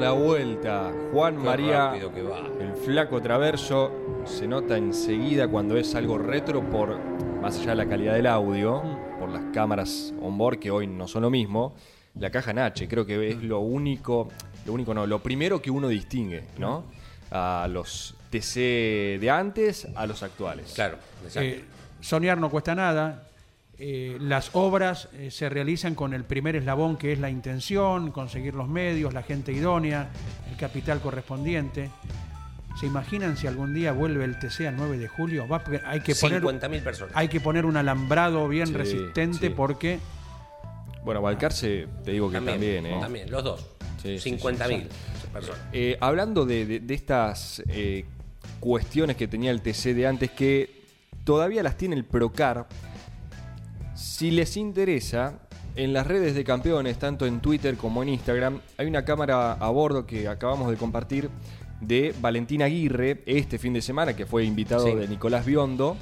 la vuelta, Juan Qué María, rápido que va. el flaco traverso, se nota enseguida cuando es algo retro por, más allá de la calidad del audio, por las cámaras onboard que hoy no son lo mismo, la caja en H, creo que es lo único, lo único no, lo primero que uno distingue, ¿no? A los TC de antes a los actuales. Claro, exacto. Eh, soñar no cuesta nada. Eh, las obras eh, se realizan con el primer eslabón que es la intención, conseguir los medios, la gente idónea, el capital correspondiente. ¿Se imaginan si algún día vuelve el TC a 9 de julio? Va, hay, que poner, 50.000 personas. hay que poner un alambrado bien Sí, resistente sí. porque Bueno, Balcarce, te digo que también, ¿eh? también, los dos. Sí, sí, 50.000 personas. Eh, hablando de, de- de estas eh, cuestiones que tenía el TC de antes, que todavía las tiene el Procar, si les interesa, en las redes de campeones, tanto en Twitter como en Instagram, hay una cámara a bordo que acabamos de compartir de Valentín Aguirre este fin de semana, que fue invitado Sí. de Nicolás Biondo,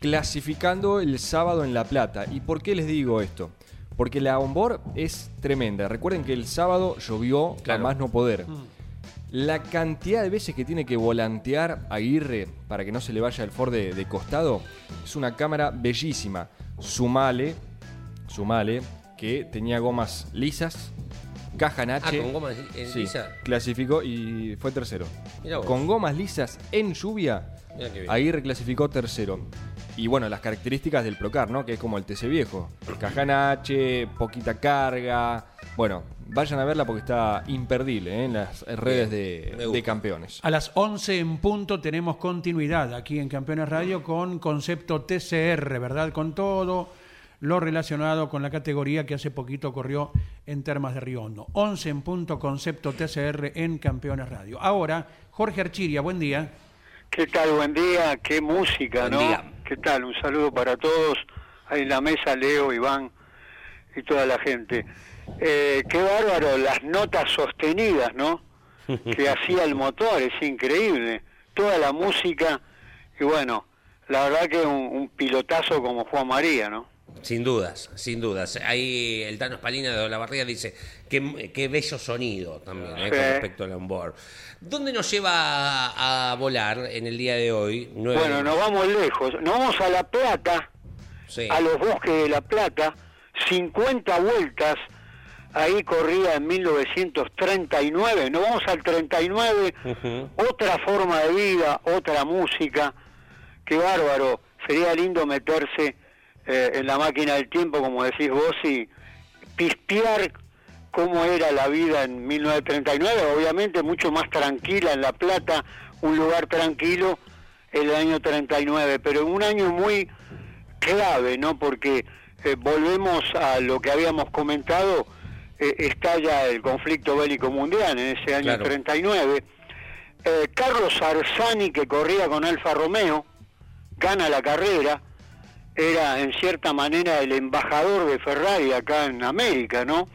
clasificando el sábado en La Plata. ¿Y por qué les digo esto? Porque la onboard es tremenda. Recuerden que el sábado llovió Claro. a más no poder. La cantidad de veces que tiene que volantear Aguirre para que no se le vaya el Ford de, de costado es una cámara bellísima. Sumale, sumale, que tenía gomas lisas, caja en H. Ah, con gomas Sí, lisa. clasificó y fue tercero. Con gomas lisas en lluvia. Aguirre clasificó tercero. Y bueno, las características del Procar, ¿no? Que es como el TC viejo. Caja en H, poquita carga, Bueno, vayan a verla porque está imperdible ¿eh? en las redes de, de, campeones. A las 11 en punto tenemos continuidad aquí en Campeones Radio con concepto TCR, ¿verdad? Con todo lo relacionado con la categoría que hace poquito corrió en Termas de Riondo. 11 en punto, concepto TCR en Campeones Radio. Ahora, Jorge Archiria, buen día. ¿Qué tal? Buen día, qué música, ¿no? ¿Qué tal? Un saludo para todos. Ahí en la mesa, Leo, Iván y toda la gente. Eh, qué bárbaro, las notas sostenidas, ¿no? Que hacía el motor, es increíble. Toda la música, y bueno, la verdad que un, un pilotazo como Juan María, ¿no? Sin dudas, sin dudas. Ahí el Tano Espalina de la Barriga dice qué, qué bello sonido también eh, con respecto al onboard. ¿Dónde nos lleva a, volar en el día de hoy? Bueno, nos vamos lejos. Nos vamos a La Plata, a los bosques de La Plata, 50 vueltas. Ahí corría en 1939. Nos vamos al 39. Otra forma de vida, otra música. Qué bárbaro. Sería lindo meterse eh, en la máquina del tiempo, como decís vos, y pispear cómo era la vida en 1939, obviamente mucho más tranquila en La Plata, un lugar tranquilo el año 39, pero en un año muy clave, ¿no? Porque eh, volvemos a lo que habíamos comentado, eh, estalla el conflicto bélico mundial en ese año 39. Carlos Arzani, que corría con Alfa Romeo, gana la carrera, era en cierta manera el embajador de Ferrari acá en América, ¿no?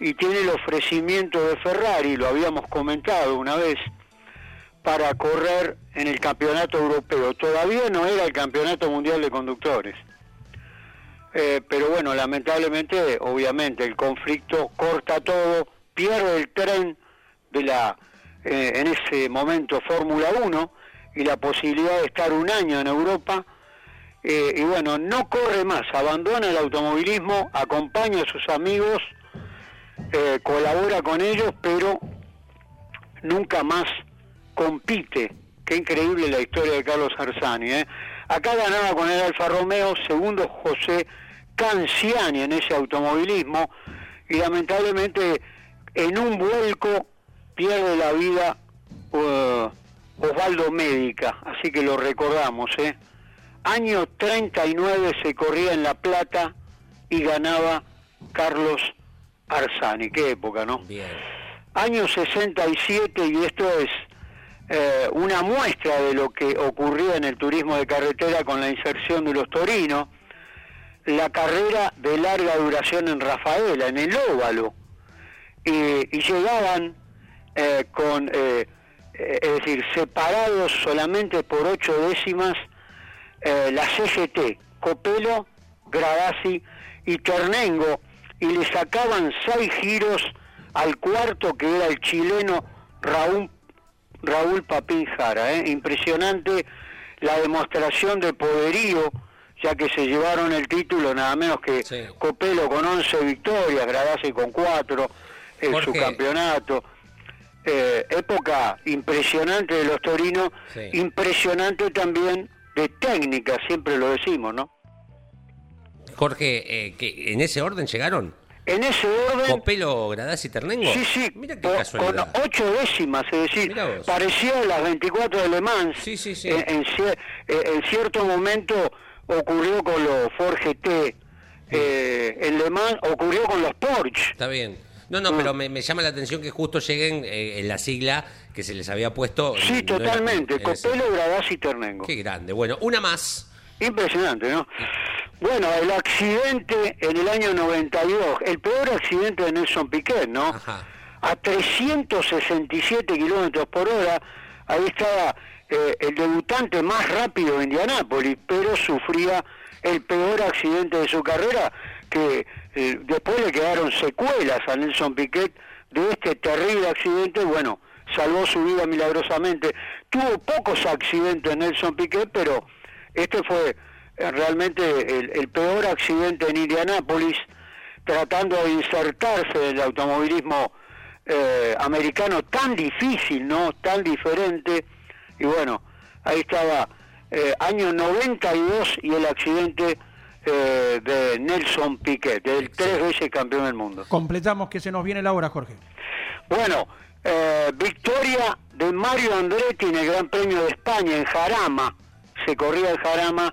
Y tiene el ofrecimiento de Ferrari, lo habíamos comentado una vez, para correr en el campeonato europeo. Todavía no era el campeonato mundial de conductores. Eh, pero bueno, lamentablemente, obviamente, el conflicto corta todo, pierde el tren de la, eh, en ese momento, Fórmula 1 y la posibilidad de estar un año en Europa eh, y bueno, no corre más, abandona el automovilismo, acompaña a sus amigos, eh, colabora con ellos, pero nunca más compite. Qué increíble la historia de Carlos Arzani. ¿eh? Acá ganaba con el Alfa Romeo, segundo José Canciani en ese automovilismo, y lamentablemente en un vuelco pierde la vida uh, Osvaldo Médica, así que lo recordamos, ¿eh? Año 39 se corría en La Plata y ganaba Carlos Arzani. Qué época, ¿no? Bien. Año 67 y esto es eh, una muestra de lo que ocurría en el turismo de carretera con la inserción de los torinos. La carrera de larga duración en Rafaela, en el óvalo. y llegaban eh, con, eh, es decir, separados solamente por ocho décimas eh, la CGT, Copelo, Gradasi y Ternengo, y le sacaban seis giros al cuarto que era el chileno Raúl, Raúl Papín Jara. ¿eh? Impresionante la demostración de poderío, ya que se llevaron el título nada menos que Copelo con 11 victorias, Gradasi con 4 en su campeonato. Eh, época impresionante de los torinos, impresionante también de técnica, siempre lo decimos, ¿no? Jorge, eh, que ¿en ese orden llegaron? En ese orden... ¿Copelo, Gradás y Ternengo? Sí, sí, Mira qué con ocho décimas, es decir, parecía las 24 de Le Mans. Sí, sí, sí. En, en, cierto momento ocurrió con los Ford GT, eh, en Le Mans ocurrió con los Porsche. Está bien. No, no, pero me, llama la atención que justo lleguen eh, en la sigla que se les había puesto. Sí, totalmente. Copelo, Gradás y Ternengo. Qué grande. Bueno, una más. Impresionante, ¿no? Bueno, el accidente en el año 92, el peor accidente de Nelson Piquet, ¿no? Ajá. A 367 kilómetros por hora, ahí estaba eh, el debutante más rápido de Indianápolis, pero sufría el peor accidente de su carrera, que eh, después le quedaron secuelas a Nelson Piquet de este terrible accidente, bueno, salvó su vida milagrosamente. Tuvo pocos accidentes Nelson Piquet, pero este fue eh, realmente el, peor accidente en Indianápolis, tratando de insertarse en el automovilismo eh, americano tan difícil, ¿no? Tan diferente. Y bueno, ahí estaba, año 92 y el accidente eh, de Nelson Piquet, el tres veces campeón del mundo. Completamos que se nos viene la hora, Jorge. Bueno, eh, victoria de Mario Andretti en el Gran Premio de España en Jarama, se corría el Jarama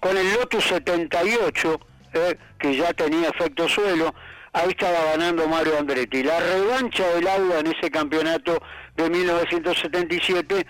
con el Lotus 78, eh, que ya tenía efecto suelo, ahí estaba ganando Mario Andretti. La revancha del Auda en ese campeonato de 1977,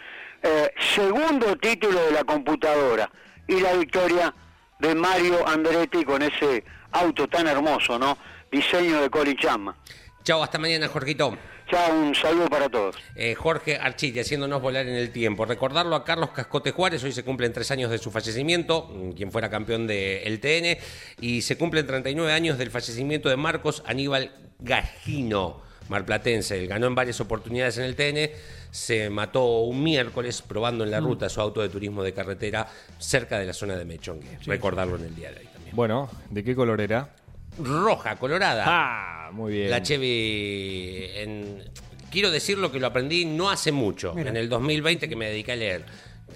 segundo título de la computadora, y la victoria de Mario Andretti con ese auto tan hermoso, ¿no? Diseño de Colin Chapman. Chao, hasta mañana, Jorgito. Chao, un saludo para todos. Eh, Jorge Architi, haciéndonos volar en el tiempo. Recordarlo a Carlos Cascote Juárez, hoy se cumplen tres años de su fallecimiento, mm, quien fuera campeón del TN, y se cumplen 39 años del fallecimiento de Marcos Aníbal Gajino, marplatense. Él ganó en varias oportunidades en el TN, se mató un miércoles probando en la mm. ruta su auto de turismo de carretera cerca de la zona de Mechongue. Recordarlo en el día de hoy también. Bueno, ¿de qué color era? Roja, colorada. Ah, muy bien. La Chevy en... Quiero decir lo que lo aprendí no hace mucho, en el 2020 que me dediqué a leer.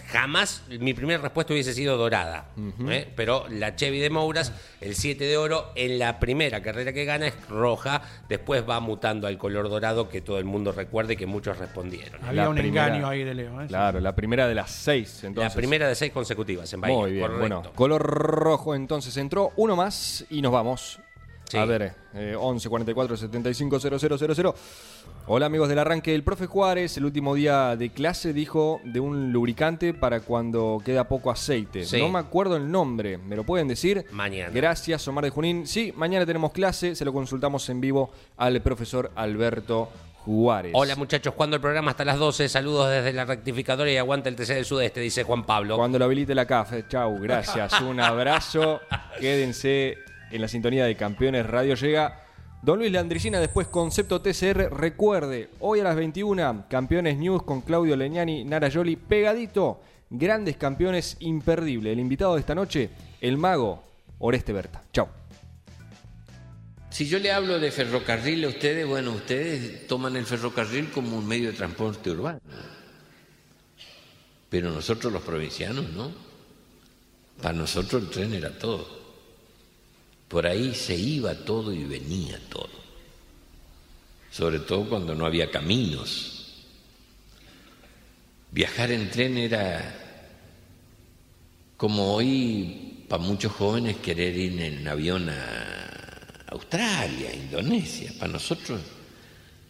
Jamás mi primera respuesta hubiese sido dorada, ¿eh? pero la Chevy de Mouras, el 7 de oro, en la primera carrera que gana es roja, después va mutando al color dorado que todo el mundo recuerde y que muchos respondieron. Había un engaño ahí de Leo. ¿eh? Claro, la primera de las seis. Entonces. La primera de seis consecutivas en Bahía. Muy bien, bueno, color rojo entonces entró, uno más y nos vamos. A ver, eh, 11 44 75 000. Hola amigos del arranque. El profe Juárez, el último día de clase, dijo de un lubricante para cuando queda poco aceite. No me acuerdo el nombre, ¿me lo pueden decir? Mañana. Gracias, Omar de Junín. Sí, mañana tenemos clase, se lo consultamos en vivo al profesor Alberto Juárez. Hola muchachos, cuando el programa hasta las 12, saludos desde la rectificadora y aguanta el TC del Sudeste, dice Juan Pablo. Cuando lo habilite la CAF, chau, gracias, un abrazo, quédense en la sintonía de Campeones Radio llega Don Luis Landricina, después Concepto TCR. Recuerde, hoy a las 21, Campeones News con Claudio Leñani, Nara Yoli, pegadito. Grandes campeones, imperdible. El invitado de esta noche, el mago Oreste Berta. Chao. Si yo le hablo de ferrocarril a ustedes, bueno, ustedes toman el ferrocarril como un medio de transporte urbano. Pero nosotros los provincianos, ¿no? Para nosotros el tren era todo. Por ahí se iba todo y venía todo. Sobre todo cuando no había caminos. Viajar en tren era como hoy para muchos jóvenes querer ir en avión a Australia, Indonesia. Para nosotros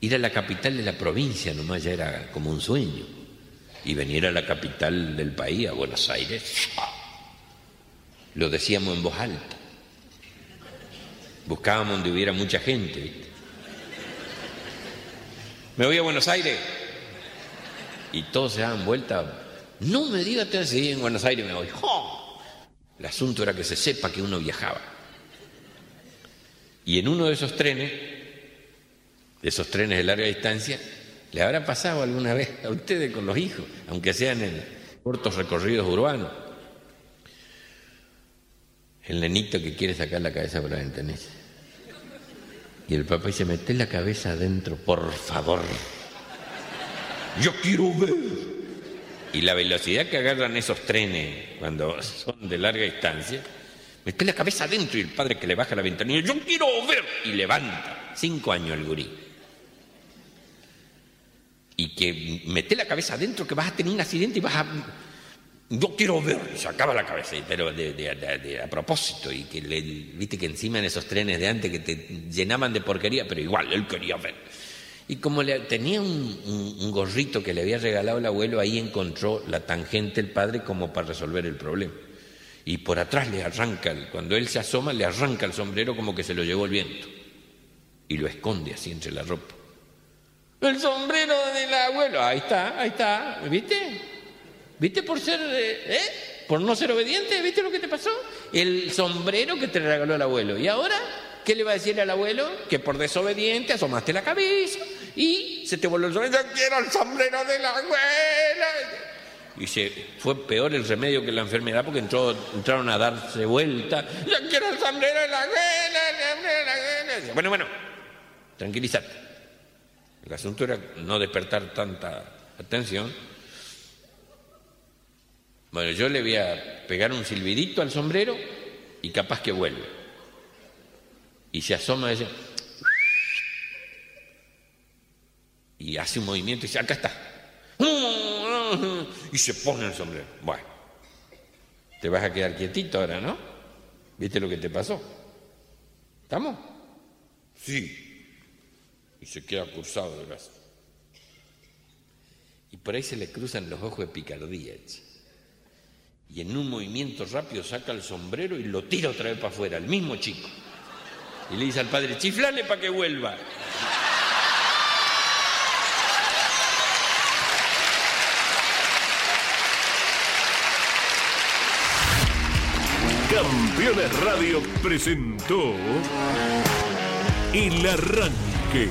ir a la capital de la provincia nomás ya era como un sueño. Y venir a la capital del país, a Buenos Aires, lo decíamos en voz alta. Buscábamos donde hubiera mucha gente, ¿viste? Me voy a Buenos Aires. Y todos se daban vuelta. No me digas, sí, en Buenos Aires me voy. El asunto era que se sepa que uno viajaba. Y en uno de esos trenes, de esos trenes de larga distancia, le habrá pasado alguna vez a ustedes con los hijos, aunque sean en cortos recorridos urbanos. El nenito que quiere sacar la cabeza por la ventanilla. Y el papá dice, mete la cabeza adentro, por favor. Yo quiero ver. Y la velocidad que agarran esos trenes cuando son de larga distancia, mete la cabeza adentro y el padre que le baja la ventanilla, yo quiero ver. Y levanta. Cinco años el gurí. Y que mete la cabeza adentro que vas a tener un accidente y vas a yo quiero ver, sacaba la cabeza, pero de, a propósito, y que le, viste que encima en esos trenes de antes que te llenaban de porquería, pero igual, él quería ver. Y como le, tenía un, gorrito que le había regalado el abuelo, ahí encontró la tangente el padre como para resolver el problema. Y por atrás le arranca, cuando él se asoma, le arranca el sombrero como que se lo llevó el viento. Y lo esconde así entre la ropa. El sombrero del abuelo, ahí está, ahí está, ¿viste? ¿Viste por ser, eh, eh? Por no ser obediente, ¿viste lo que te pasó? El sombrero que te regaló el abuelo. ¿Y ahora qué le va a decir al abuelo? Que por desobediente asomaste la cabeza y se te volvió el sombrero. Yo quiero el sombrero de la abuela. Y se, fue peor el remedio que la enfermedad porque entraron a darse vuelta. Yo quiero el sombrero de la abuela. Bueno, bueno, tranquilízate. El asunto era no despertar tanta atención bueno, yo le voy a pegar un silbidito al sombrero y capaz que vuelve. Y se asoma y dice, y hace un movimiento y dice, acá está. Y se pone el sombrero. Bueno, te vas a quedar quietito ahora, ¿no? ¿Viste lo que te pasó? ¿Estamos? Sí. Y se queda cruzado de brazo. Y por ahí se le cruzan los ojos de picardía. Y en un movimiento rápido saca el sombrero y lo tira otra vez para afuera, el mismo chico. Y le dice al padre, chiflale para que vuelva. Campeones Radio presentó El Arranque.